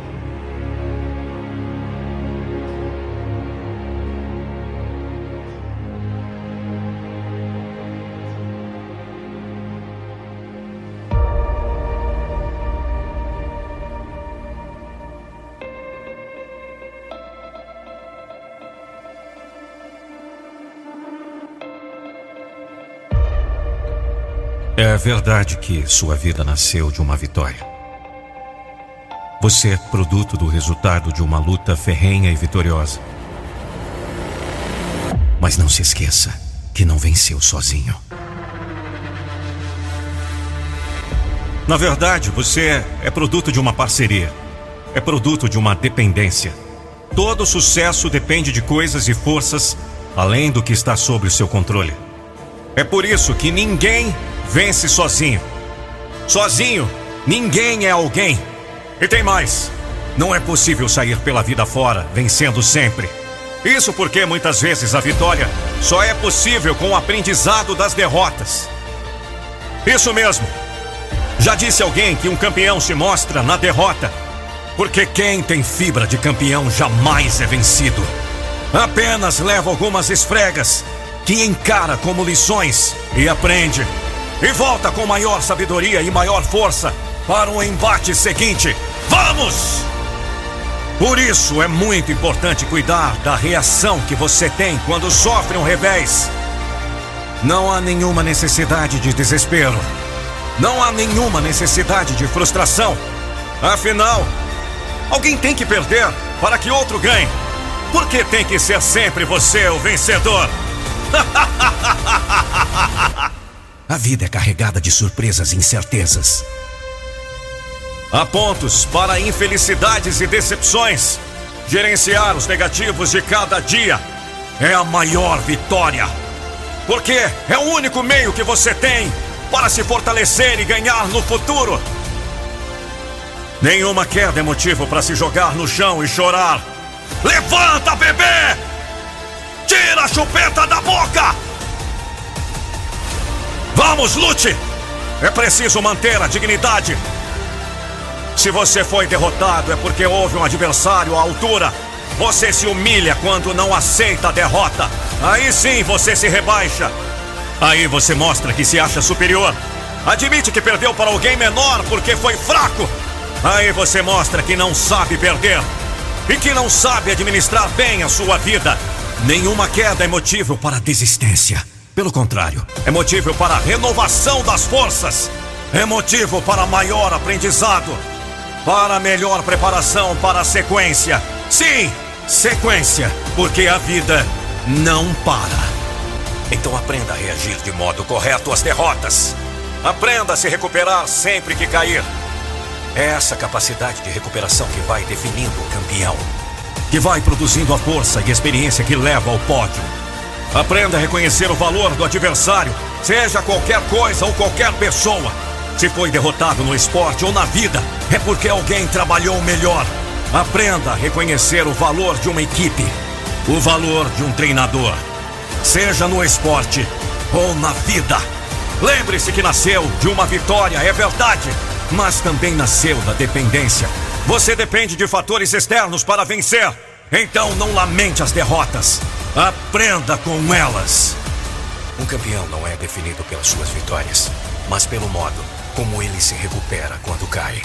A: É verdade que sua vida nasceu de uma vitória. Você é produto do resultado de uma luta ferrenha e vitoriosa. Mas não se esqueça que não venceu sozinho. Na verdade, você é produto de uma parceria. É produto de uma dependência. Todo sucesso depende de coisas e forças além do que está sob o seu controle. É por isso que ninguém vence sozinho. Sozinho, ninguém é alguém. E tem mais: não é possível sair pela vida fora vencendo sempre. Isso porque muitas vezes a vitória só é possível com o aprendizado das derrotas. Isso mesmo. Já disse alguém que um campeão se mostra na derrota. Porque quem tem fibra de campeão jamais é vencido. Apenas leva algumas esfregas que encara como lições e aprende e volta com maior sabedoria e maior força para o embate seguinte. Vamos!
E: Por isso é muito importante cuidar da reação que você tem quando sofre um revés. Não há nenhuma necessidade de desespero. Não há nenhuma necessidade de frustração. Afinal, alguém tem que perder para que outro ganhe. Por que tem que ser sempre você o vencedor?
D: A vida é carregada de surpresas e incertezas.
E: Há pontos para infelicidades e decepções. Gerenciar os negativos de cada dia é a maior vitória. Porque é o único meio que você tem para se fortalecer e ganhar no futuro. Nenhuma queda é motivo para se jogar no chão e chorar. Levanta, bebê! Tira a chupeta da boca! Vamos, lute! É preciso manter a dignidade. Se você foi derrotado, é porque houve um adversário à altura. Você se humilha quando não aceita a derrota. Aí sim você se rebaixa. Aí você mostra que se acha superior. Admite que perdeu para alguém menor porque foi fraco. Aí você mostra que não sabe perder e que não sabe administrar bem a sua vida. Nenhuma queda é motivo para desistência. Pelo contrário, é motivo para renovação das forças. É motivo para maior aprendizado. Para melhor preparação para a sequência. Sim, sequência, porque a vida não para. Então aprenda a reagir de modo correto às derrotas. Aprenda a se recuperar sempre que cair. É essa capacidade de recuperação que vai definindo o campeão. Que vai produzindo a força e experiência que leva ao pódio. Aprenda a reconhecer o valor do adversário, seja qualquer coisa ou qualquer pessoa. Se foi derrotado no esporte ou na vida, é porque alguém trabalhou melhor. Aprenda a reconhecer o valor de uma equipe, o valor de um treinador, seja no esporte ou na vida. Lembre-se que nasceu de uma vitória, é verdade, mas também nasceu da dependência. Você depende de fatores externos para vencer. Então não lamente as derrotas. Aprenda com elas. Um campeão não é definido pelas suas vitórias, mas pelo modo como ele se recupera quando cai.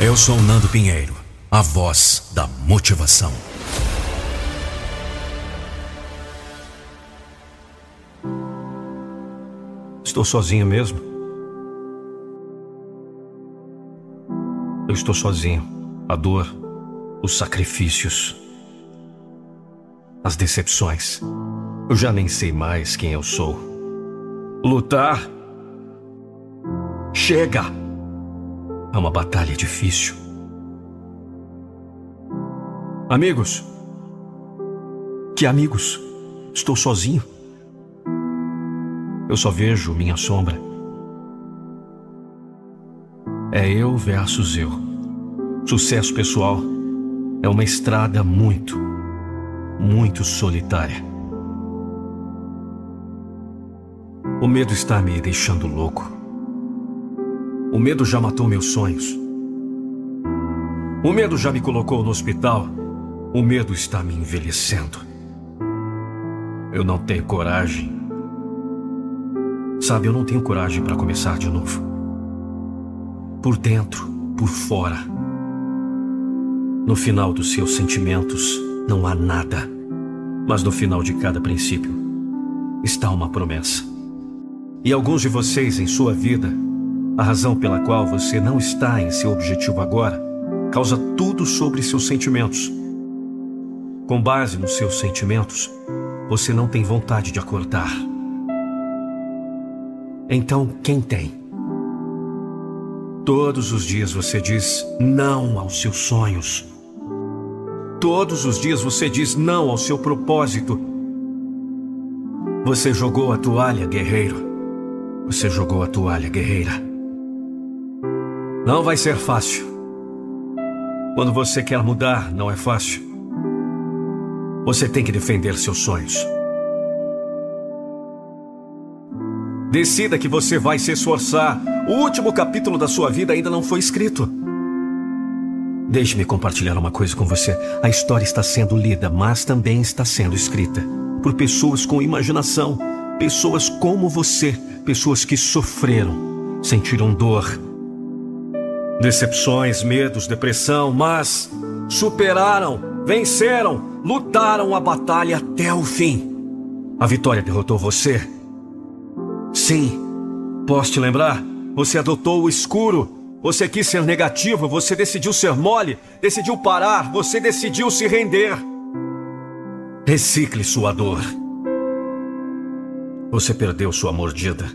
E: Eu sou Nando Pinheiro, a voz da motivação.
B: Estou sozinho mesmo? Eu estou sozinho. A dor, os sacrifícios, as decepções. Eu já nem sei mais quem eu sou. Lutar Chega! É uma batalha difícil. Amigos. Que amigos? Estou sozinho. Eu só vejo minha sombra. É eu versus eu. Sucesso pessoal é uma estrada muito, muito solitária. O medo está me deixando louco. O medo já matou meus sonhos. O medo já me colocou no hospital. O medo está me envelhecendo. Eu não tenho coragem. Sabe, eu não tenho coragem para começar de novo. Por dentro, por fora. No final dos seus sentimentos não há nada. Mas no final de cada princípio está uma promessa. E alguns de vocês em sua vida a razão pela qual você não está em seu objetivo agora causa tudo sobre seus sentimentos. Com base nos seus sentimentos, você não tem vontade de acordar. Então, quem tem? Todos os dias você diz não aos seus sonhos. Todos os dias você diz não ao seu propósito. Você jogou a toalha, guerreiro. Você jogou a toalha, guerreira. Não vai ser fácil. Quando você quer mudar, não é fácil. Você tem que defender seus sonhos. Decida que você vai se esforçar. O último capítulo da sua vida ainda não foi escrito. Deixe-me compartilhar uma coisa com você. A história está sendo lida, mas também está sendo escrita por pessoas com imaginação, pessoas como você, pessoas que sofreram, sentiram dor, decepções, medos, depressão, mas
C: superaram, venceram, lutaram a batalha até o fim. A vitória derrotou você. Sim, posso te lembrar? Você adotou o escuro. Você quis ser negativo, você decidiu ser mole, decidiu parar, você decidiu se render. Recicle sua dor. Você perdeu sua mordida.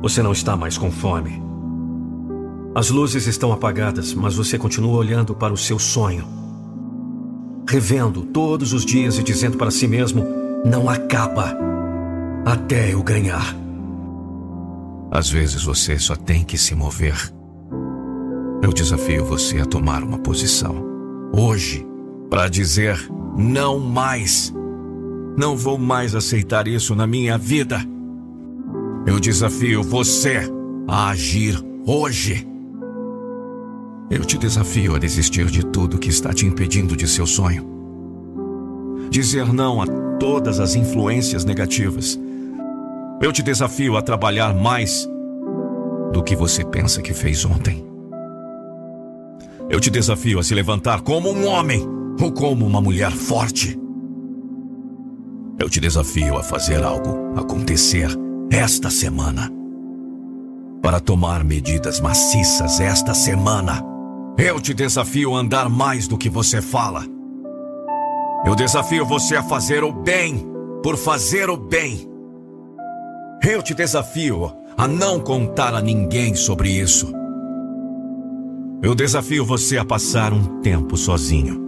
C: Você não está mais com fome. As luzes estão apagadas, mas você continua olhando para o seu sonho. Revendo todos os dias e dizendo para si mesmo: não acaba até eu ganhar.
E: Às vezes você só tem que se mover. Eu desafio você a tomar uma posição. Hoje, para dizer não mais. Não vou mais aceitar isso na minha vida. Eu desafio você a agir hoje. Eu te desafio a desistir de tudo que está te impedindo de seu sonho. Dizer não a todas as influências negativas. Eu te desafio a trabalhar mais do que você pensa que fez ontem. Eu te desafio a se levantar como um homem ou como uma mulher forte. Eu te desafio a fazer algo acontecer esta semana. Para tomar medidas maciças esta semana. Eu te desafio a andar mais do que você fala. Eu desafio você a fazer o bem por fazer o bem. Eu te desafio a não contar a ninguém sobre isso. Eu desafio você a passar um tempo sozinho.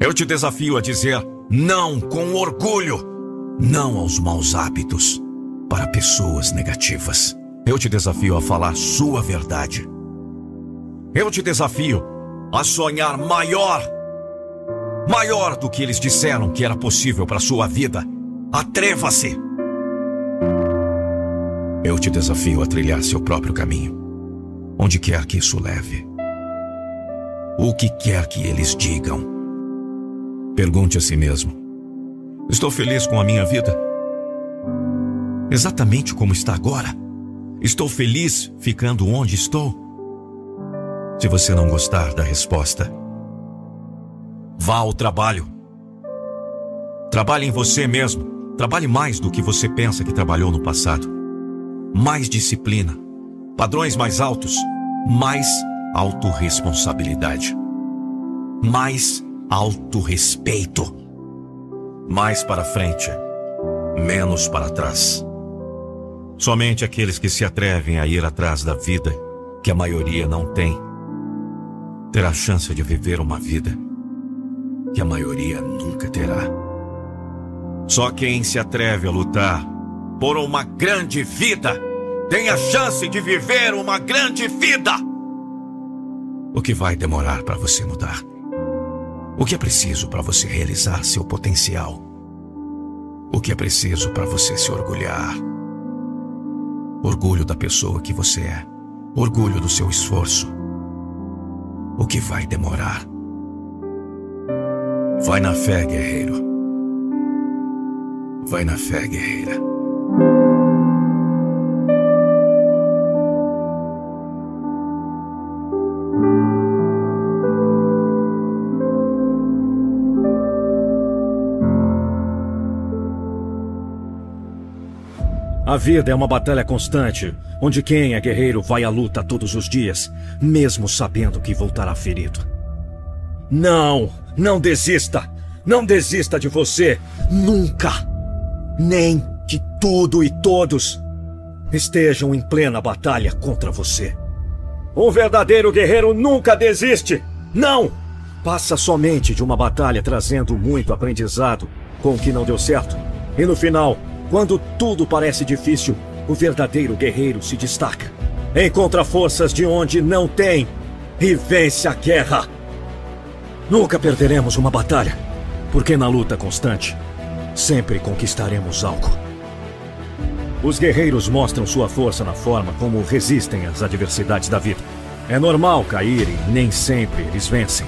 E: Eu te desafio a dizer não com orgulho, não aos maus hábitos, para pessoas negativas. Eu te desafio a falar sua verdade. Eu te desafio a sonhar maior maior do que eles disseram que era possível para sua vida. Atreva-se! Eu te desafio a trilhar seu próprio caminho, onde quer que isso leve. O que quer que eles digam. Pergunte a si mesmo: Estou feliz com a minha vida? Exatamente como está agora? Estou feliz ficando onde estou? Se você não gostar da resposta, Vá ao trabalho. Trabalhe em você mesmo. Trabalhe mais do que você pensa que trabalhou no passado. Mais disciplina. Padrões mais altos. Mais autorresponsabilidade. Mais autorrespeito. Mais para frente. Menos para trás. Somente aqueles que se atrevem a ir atrás da vida, que a maioria não tem, terá a chance de viver uma vida que a maioria nunca terá. Só quem se atreve a lutar por uma grande vida tem a chance de viver uma grande vida. O que vai demorar para você mudar? O que é preciso para você realizar seu potencial? O que é preciso para você se orgulhar? Orgulho da pessoa que você é. Orgulho do seu esforço. O que vai demorar? Vai na fé, guerreiro. Vai na fé, guerreira.
C: A vida é uma batalha constante, onde quem é guerreiro vai à luta todos os dias, mesmo sabendo que voltará ferido. Não, não desista. Não desista de você. Nunca. Nem de tudo e todos estejam em plena batalha contra você. Um verdadeiro guerreiro nunca desiste. Não! Passa somente de uma batalha trazendo muito aprendizado com o que não deu certo. E no final, quando tudo parece difícil, o verdadeiro guerreiro se destaca. Encontra forças de onde não tem e vence a guerra. Nunca perderemos uma batalha, porque na luta constante, sempre conquistaremos algo. Os guerreiros mostram sua força na forma como resistem às adversidades da vida. É normal cair e nem sempre eles vencem.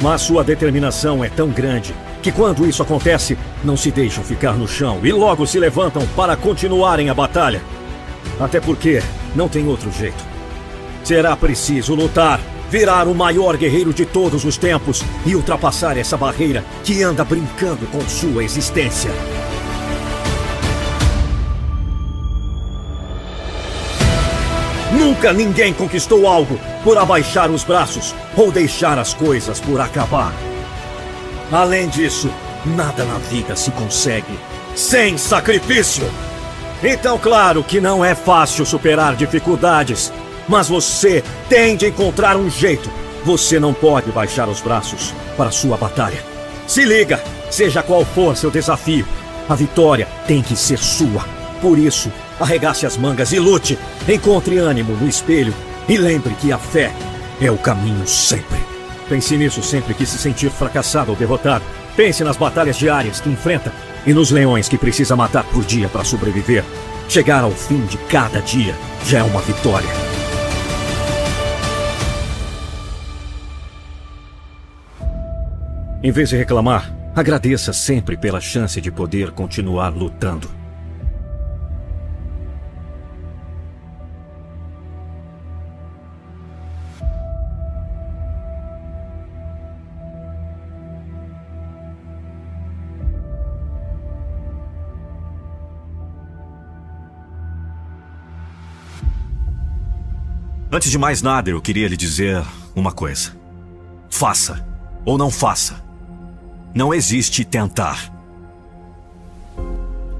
C: Mas sua determinação é tão grande que quando isso acontece, não se deixam ficar no chão e logo se levantam para continuarem a batalha. Até porque não tem outro jeito. Será preciso lutar virar o maior guerreiro de todos os tempos e ultrapassar essa barreira que anda brincando com sua existência. Nunca ninguém conquistou algo por abaixar os braços ou deixar as coisas por acabar. Além disso, nada na vida se consegue sem sacrifício. Então, claro que não é fácil superar dificuldades, mas você tem de encontrar um jeito. Você não pode baixar os braços para sua batalha. Se liga, seja qual for seu desafio, a vitória tem que ser sua. Por isso, arregace as mangas e lute. Encontre ânimo no espelho e lembre que a fé é o caminho sempre. Pense nisso sempre que se sentir fracassado ou derrotado. Pense nas batalhas diárias que enfrenta e nos leões que precisa matar por dia para sobreviver. Chegar ao fim de cada dia já é uma vitória. Em vez de reclamar, agradeça sempre pela chance de poder continuar lutando.
B: Antes de mais nada, eu queria lhe dizer uma coisa. Faça ou não faça. Não existe tentar.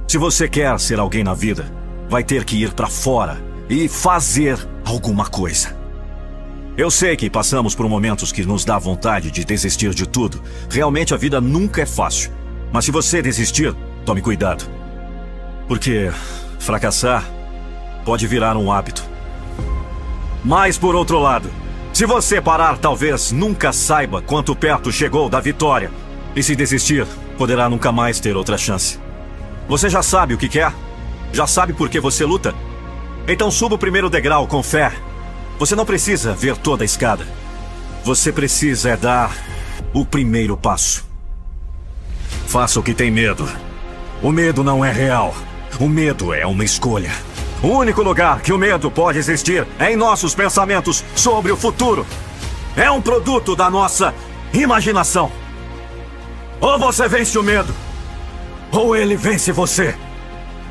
B: Se você quer ser alguém na vida, vai ter que ir para fora e fazer alguma coisa. Eu sei que passamos por momentos que nos dá vontade de desistir de tudo. Realmente a vida nunca é fácil. Mas se você desistir, tome cuidado. Porque fracassar pode virar um hábito. Mas por outro lado, se você parar, talvez nunca saiba quanto perto chegou da vitória. E se desistir, poderá nunca mais ter outra chance. Você já sabe o que quer? Já sabe por que você luta? Então suba o primeiro degrau com fé. Você não precisa ver toda a escada. Você precisa é dar o primeiro passo. Faça o que tem medo. O medo não é real. O medo é uma escolha. O único lugar que o medo pode existir é em nossos pensamentos sobre o futuro. É um produto da nossa imaginação. Ou você vence o medo, ou ele vence você.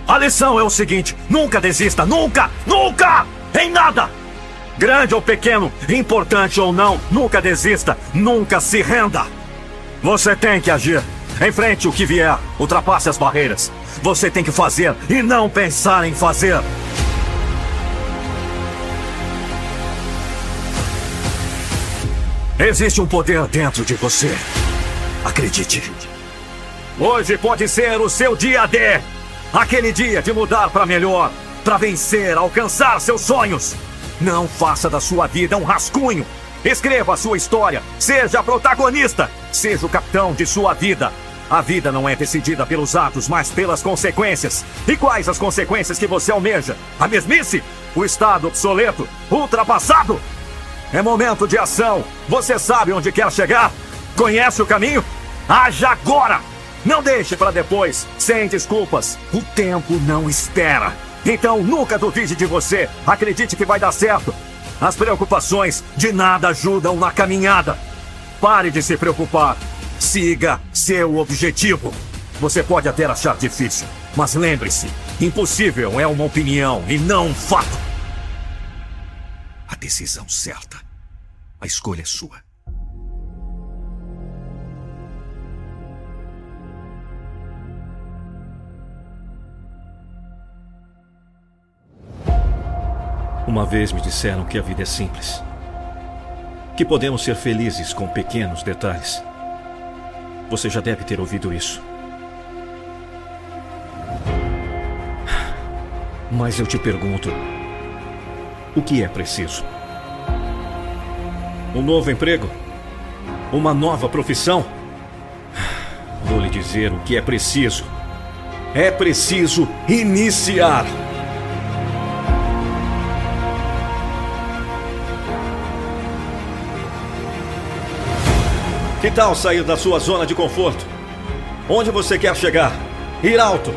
B: A lição é o seguinte: nunca desista, nunca, nunca, em nada. Grande ou pequeno, importante ou não, nunca desista, nunca se renda. Você tem que agir. Enfrente o que vier, ultrapasse as barreiras. Você tem que fazer e não pensar em fazer. Existe um poder dentro de você. Acredite. Hoje pode ser o seu dia D. Aquele dia de mudar para melhor, para vencer, alcançar seus sonhos. Não faça da sua vida um rascunho. Escreva a sua história. Seja protagonista. Seja o capitão de sua vida. A vida não é decidida pelos atos, mas pelas consequências. E quais as consequências que você almeja? A mesmice? O estado obsoleto? Ultrapassado? É momento de ação. Você sabe onde quer chegar? Conhece o caminho? Haja agora! Não deixe para depois, sem desculpas. O tempo não espera. Então nunca duvide de você. Acredite que vai dar certo. As preocupações de nada ajudam na caminhada. Pare de se preocupar. Siga seu objetivo. Você pode até achar difícil, mas lembre-se: impossível é uma opinião e não um fato. A decisão certa. A escolha é sua.
E: Uma vez me disseram que a vida é simples. Que podemos ser felizes com pequenos detalhes. Você já deve ter ouvido isso. Mas eu te pergunto: o que é preciso? Um novo emprego? Uma nova profissão? Vou lhe dizer o que é preciso. É preciso iniciar. Que tal sair da sua zona de conforto? Onde você quer chegar? Ir alto.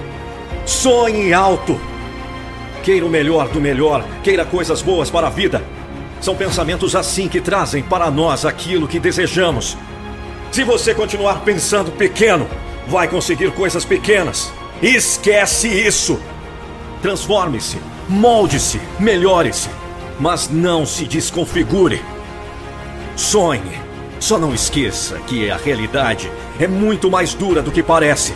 E: Sonhe alto. Queira o melhor do melhor, queira coisas boas para a vida.
C: São pensamentos assim que trazem para nós aquilo que desejamos. Se você continuar pensando pequeno, vai conseguir coisas pequenas. Esquece isso! Transforme-se, molde-se, melhore-se, mas não se desconfigure. Sonhe. Só não esqueça que a realidade é muito mais dura do que parece.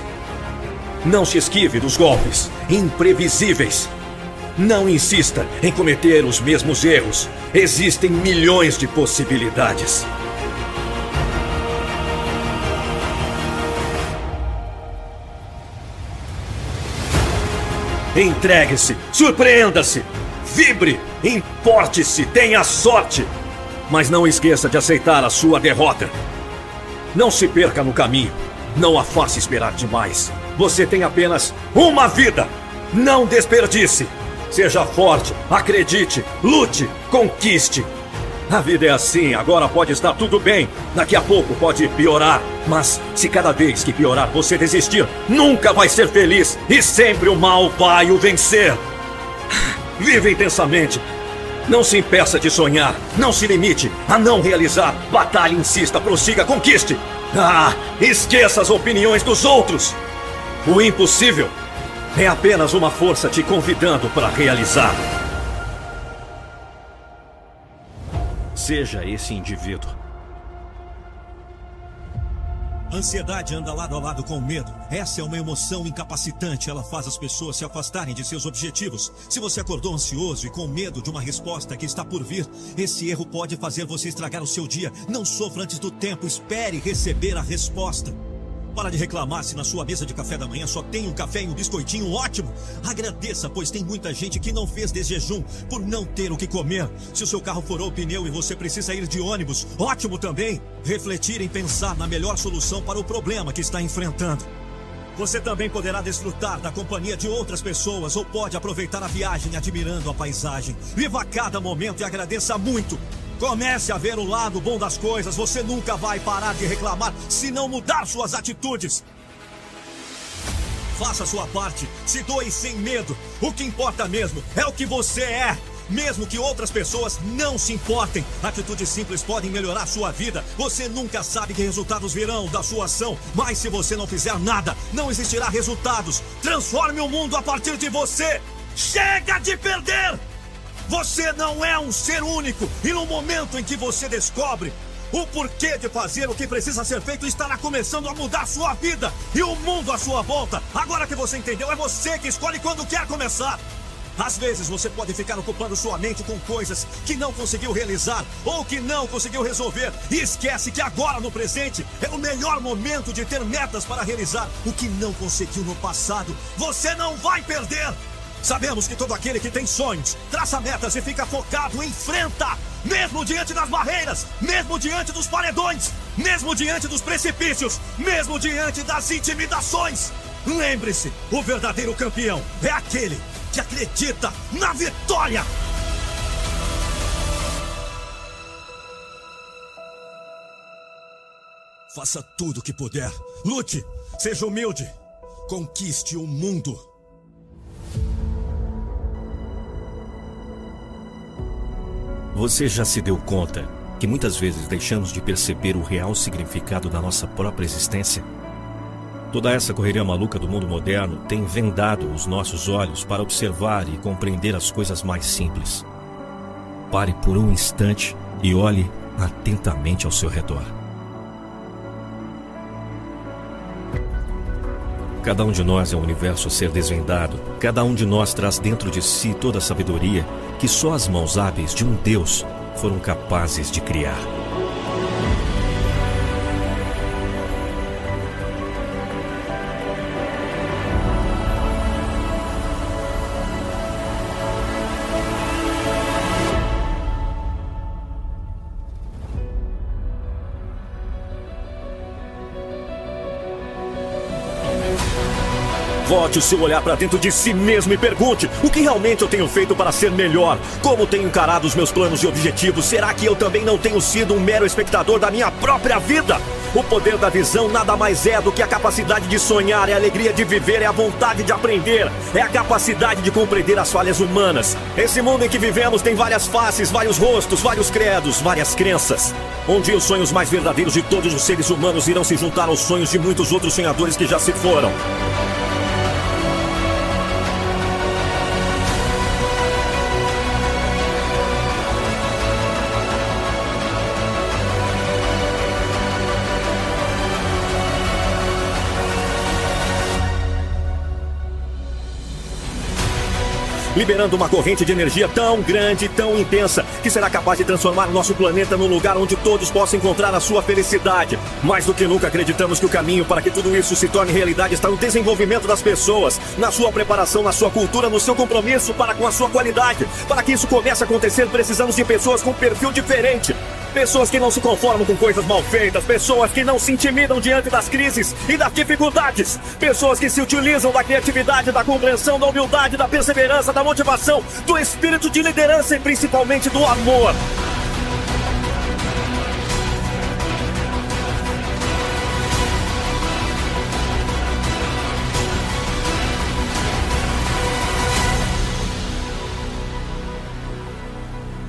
C: Não se esquive dos golpes imprevisíveis. Não insista em cometer os mesmos erros. Existem milhões de possibilidades. Entregue-se, surpreenda-se, vibre, importe-se, tenha sorte. Mas não esqueça de aceitar a sua derrota. Não se perca no caminho. Não a faça esperar demais. Você tem apenas uma vida. Não desperdice. Seja forte, acredite, lute, conquiste. A vida é assim, agora pode estar tudo bem, daqui a pouco pode piorar. Mas se cada vez que piorar você desistir, nunca vai ser feliz e sempre o mal vai o vencer. Viva intensamente. Não se impeça de sonhar, não se limite a não realizar. Batalhe, insista, prossiga, conquiste. Ah, esqueça as opiniões dos outros. O impossível é apenas uma força te convidando para realizar. Seja esse indivíduo.
B: Ansiedade anda lado a lado com o medo. Essa é uma emoção incapacitante. Ela faz as pessoas se afastarem de seus objetivos. Se você acordou ansioso e com medo de uma resposta que está por vir, esse erro pode fazer você estragar o seu dia. Não sofra antes do tempo. Espere receber a resposta. Para de reclamar se na sua mesa de café da manhã só tem um café e um biscoitinho ótimo. Agradeça, pois tem muita gente que não fez de jejum por não ter o que comer. Se o seu carro furou o pneu e você precisa ir de ônibus, ótimo também. Refletir em pensar na melhor solução para o problema que está enfrentando. Você também poderá desfrutar da companhia de outras pessoas ou pode aproveitar a viagem admirando a paisagem. Viva cada momento e agradeça muito. Comece a ver o lado bom das coisas. Você nunca vai parar de reclamar se não mudar suas atitudes. Faça sua parte, se doe sem medo. O que importa mesmo é o que você é. Mesmo que outras pessoas não se importem, atitudes simples podem melhorar sua vida. Você nunca sabe que resultados virão da sua ação, mas se você não fizer nada, não existirá resultados. Transforme o mundo a partir de você. Chega de perder! Você não é um ser único. E no momento em que você descobre o porquê de fazer o que precisa ser feito estará começando a mudar sua vida e o mundo à sua volta. Agora que você entendeu, é você que escolhe quando quer começar. Às vezes você pode ficar ocupando sua mente com coisas que não conseguiu realizar ou que não conseguiu resolver e esquece que agora no presente é o melhor momento de ter metas para realizar o que não conseguiu no passado. Você não vai perder! Sabemos que todo aquele que tem sonhos, traça metas e fica focado, enfrenta, mesmo diante das barreiras, mesmo diante dos paredões, mesmo diante dos precipícios, mesmo diante das intimidações. Lembre-se, o verdadeiro campeão é aquele que acredita na vitória. Faça tudo o que puder. Lute, seja humilde, conquiste o mundo. Você já se deu conta que muitas vezes deixamos de perceber o real significado da nossa própria existência? Toda essa correria maluca do mundo moderno tem vendado os nossos olhos para observar e compreender as coisas mais simples. Pare por um instante e olhe atentamente ao seu redor. Cada um de nós é um universo a ser desvendado. Cada um de nós traz dentro de si toda a sabedoria que só as mãos hábeis de um Deus foram capazes de criar.
C: Volte o seu olhar para dentro de si mesmo e pergunte: o que realmente eu tenho feito para ser melhor? Como tenho encarado os meus planos e objetivos? Será que eu também não tenho sido um mero espectador da minha própria vida? O poder da visão nada mais é do que a capacidade de sonhar, é a alegria de viver, é a vontade de aprender, é a capacidade de compreender as falhas humanas. Esse mundo em que vivemos tem várias faces, vários rostos, vários credos, várias crenças. Um dia os sonhos mais verdadeiros de todos os seres humanos irão se juntar aos sonhos de muitos outros sonhadores que já se foram. Liberando uma corrente de energia tão grande, tão intensa, que será capaz de transformar nosso planeta num lugar onde todos possam encontrar a sua felicidade. Mais do que nunca acreditamos que o caminho para que tudo isso se torne realidade está no desenvolvimento das pessoas, na sua preparação, na sua cultura, no seu compromisso para com a sua qualidade. Para que isso comece a acontecer, precisamos de pessoas com perfil diferente. Pessoas que não se conformam com coisas mal feitas, pessoas que não se intimidam diante das crises e das dificuldades, pessoas que se utilizam da criatividade, da compreensão, da humildade, da perseverança, da motivação, do espírito de liderança e principalmente do amor.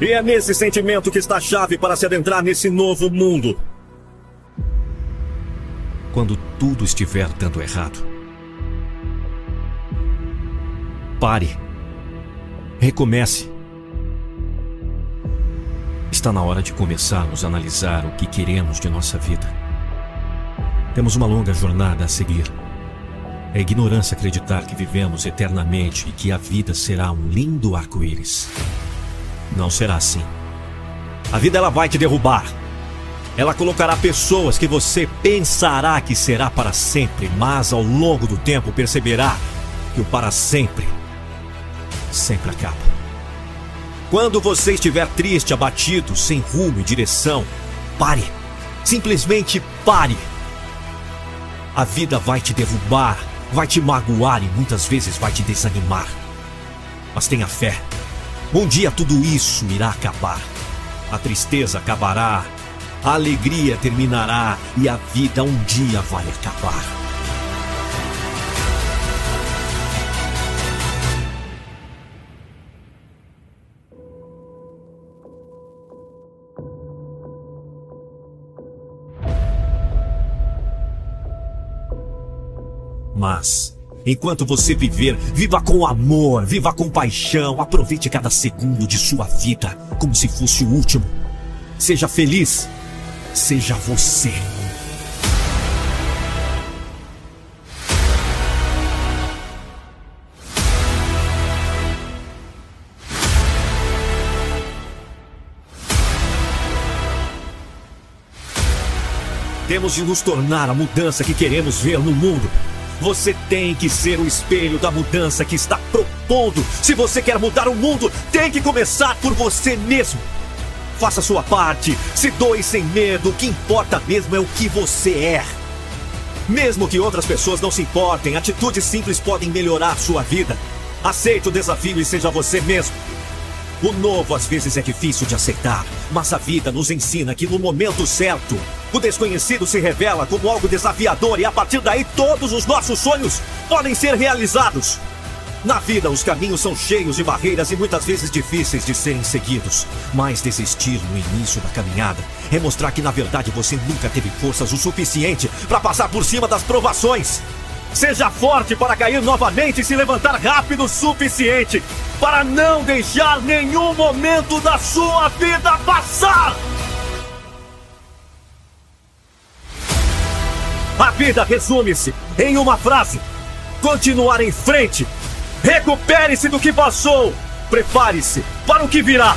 C: E é nesse sentimento que está a chave para se adentrar nesse novo mundo.
B: Quando tudo estiver dando errado, pare. Recomece. Está na hora de começarmos a analisar o que queremos de nossa vida. Temos uma longa jornada a seguir. É ignorância acreditar que vivemos eternamente e que a vida será um lindo arco-íris. Não será assim. A vida ela vai te derrubar. Ela colocará pessoas que você pensará que será para sempre, mas ao longo do tempo perceberá que o para sempre sempre acaba. Quando você estiver triste, abatido, sem rumo e direção, pare. Simplesmente pare. A vida vai te derrubar, vai te magoar e muitas vezes vai te desanimar. Mas tenha fé. Um dia tudo isso irá acabar. A tristeza acabará, a alegria terminará e a vida um dia vai acabar. Mas Enquanto você viver, viva com amor, viva com paixão, aproveite cada segundo de sua vida como se fosse o último. Seja feliz, seja você. Temos de nos tornar a mudança que queremos ver no mundo. Você tem que ser o espelho da mudança que está propondo. Se você quer mudar o mundo, tem que começar por você mesmo. Faça sua parte, se doe sem medo. O que importa mesmo é o que você é. Mesmo que outras pessoas não se importem, atitudes simples podem melhorar sua vida. Aceite o desafio e seja você mesmo. O novo às vezes é difícil de aceitar, mas a vida nos ensina que no momento certo, o desconhecido se revela como algo desafiador e a partir daí todos os nossos sonhos podem ser realizados. Na vida, os caminhos são cheios de barreiras e muitas vezes difíceis de serem seguidos. Mas desistir no início da caminhada é mostrar que na verdade você nunca teve forças o suficiente para passar por cima das provações. Seja forte para cair novamente e se levantar rápido o suficiente para não deixar nenhum momento da sua vida passar. A vida resume-se em uma frase: continuar em frente. Recupere-se do que passou. Prepare-se para o que virá.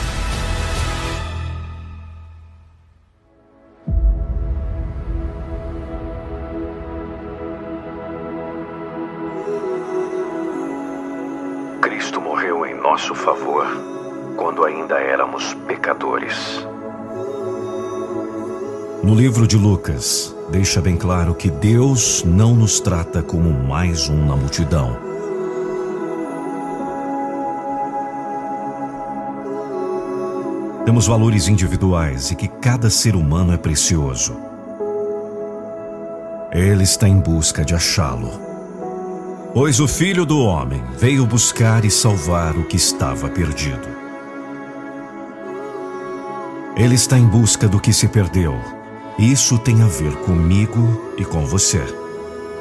B: No livro de Lucas, deixa bem claro que Deus não nos trata como mais um na multidão. Temos valores individuais e que cada ser humano é precioso. Ele está em busca de achá-lo. Pois o Filho do Homem veio buscar e salvar o que estava perdido. Ele está em busca do que se perdeu. Isso tem a ver comigo e com você.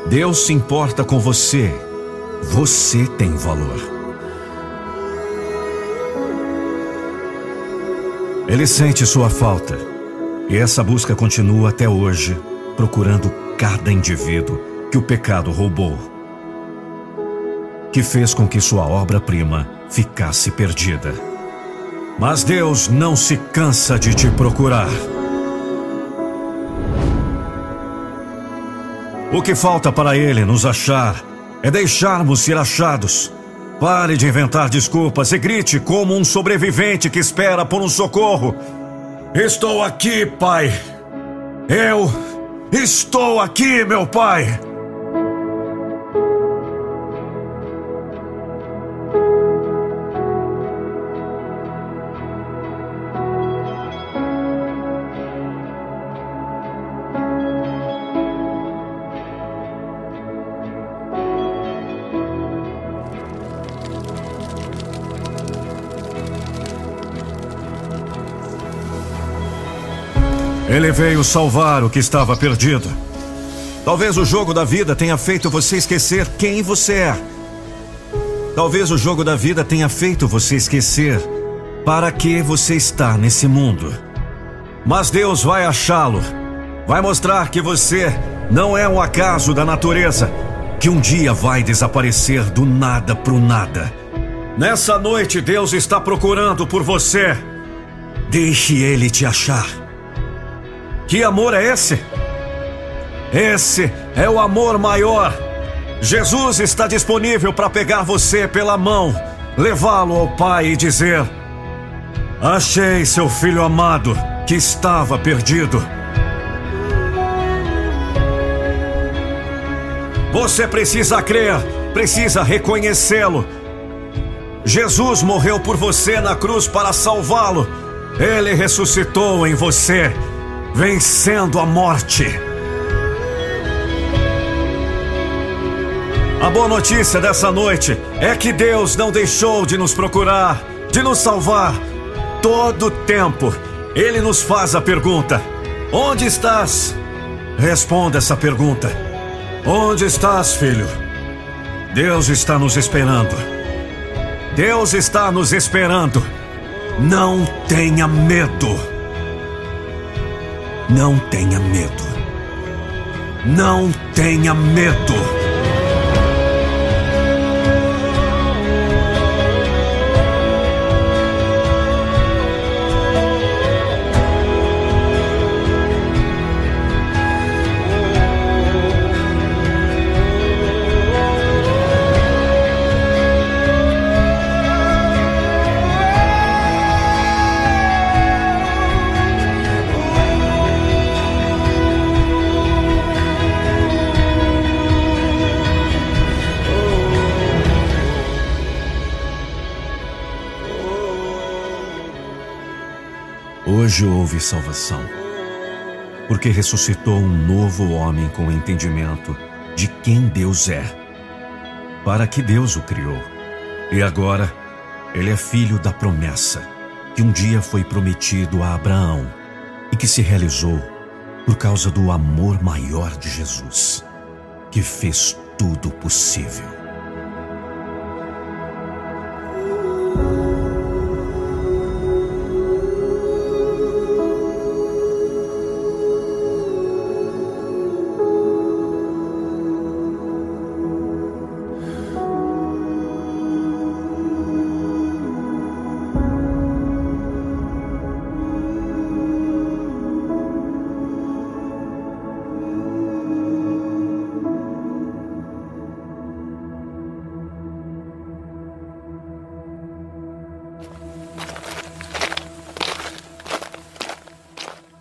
B: Deus se importa com você. Você tem valor. Ele sente sua falta. E essa busca continua até hoje, procurando cada indivíduo que o pecado roubou, que fez com que sua obra-prima ficasse perdida. Mas Deus não se cansa de te procurar. O que falta para Ele nos achar é deixarmos ser achados Pare de inventar desculpas e grite como um sobrevivente que espera por um socorro. Estou aqui, pai. Eu estou aqui, meu pai. Ele veio salvar o que estava perdido. Talvez o jogo da vida tenha feito você esquecer quem você é. Talvez o jogo da vida tenha feito você esquecer para que você está nesse mundo. Mas Deus vai achá-lo. Vai mostrar que você não é um acaso da natureza que um dia vai desaparecer do nada pro nada. Nessa noite, Deus está procurando por você. Deixe ele te achar. Que amor é esse? Esse é o amor maior. Jesus está disponível para pegar você pela mão, levá-lo ao Pai e dizer: Achei seu filho amado que estava perdido. Você precisa crer, precisa reconhecê-lo. Jesus morreu por você na cruz para salvá-lo. Ele ressuscitou em você vencendo a morte. A boa notícia dessa noite é que Deus não deixou de nos procurar, de nos salvar. Todo tempo, Ele nos faz a pergunta: Onde estás? Responda essa pergunta: Onde estás, filho? Deus está nos esperando. Deus está nos esperando. Não tenha medo. Não tenha medo. Não tenha medo. Houve salvação, porque ressuscitou um novo homem com entendimento de quem Deus é, para que Deus o criou. E agora, ele é filho da promessa que um dia foi prometido a Abraão e que se realizou por causa do amor maior de Jesus, que fez tudo possível.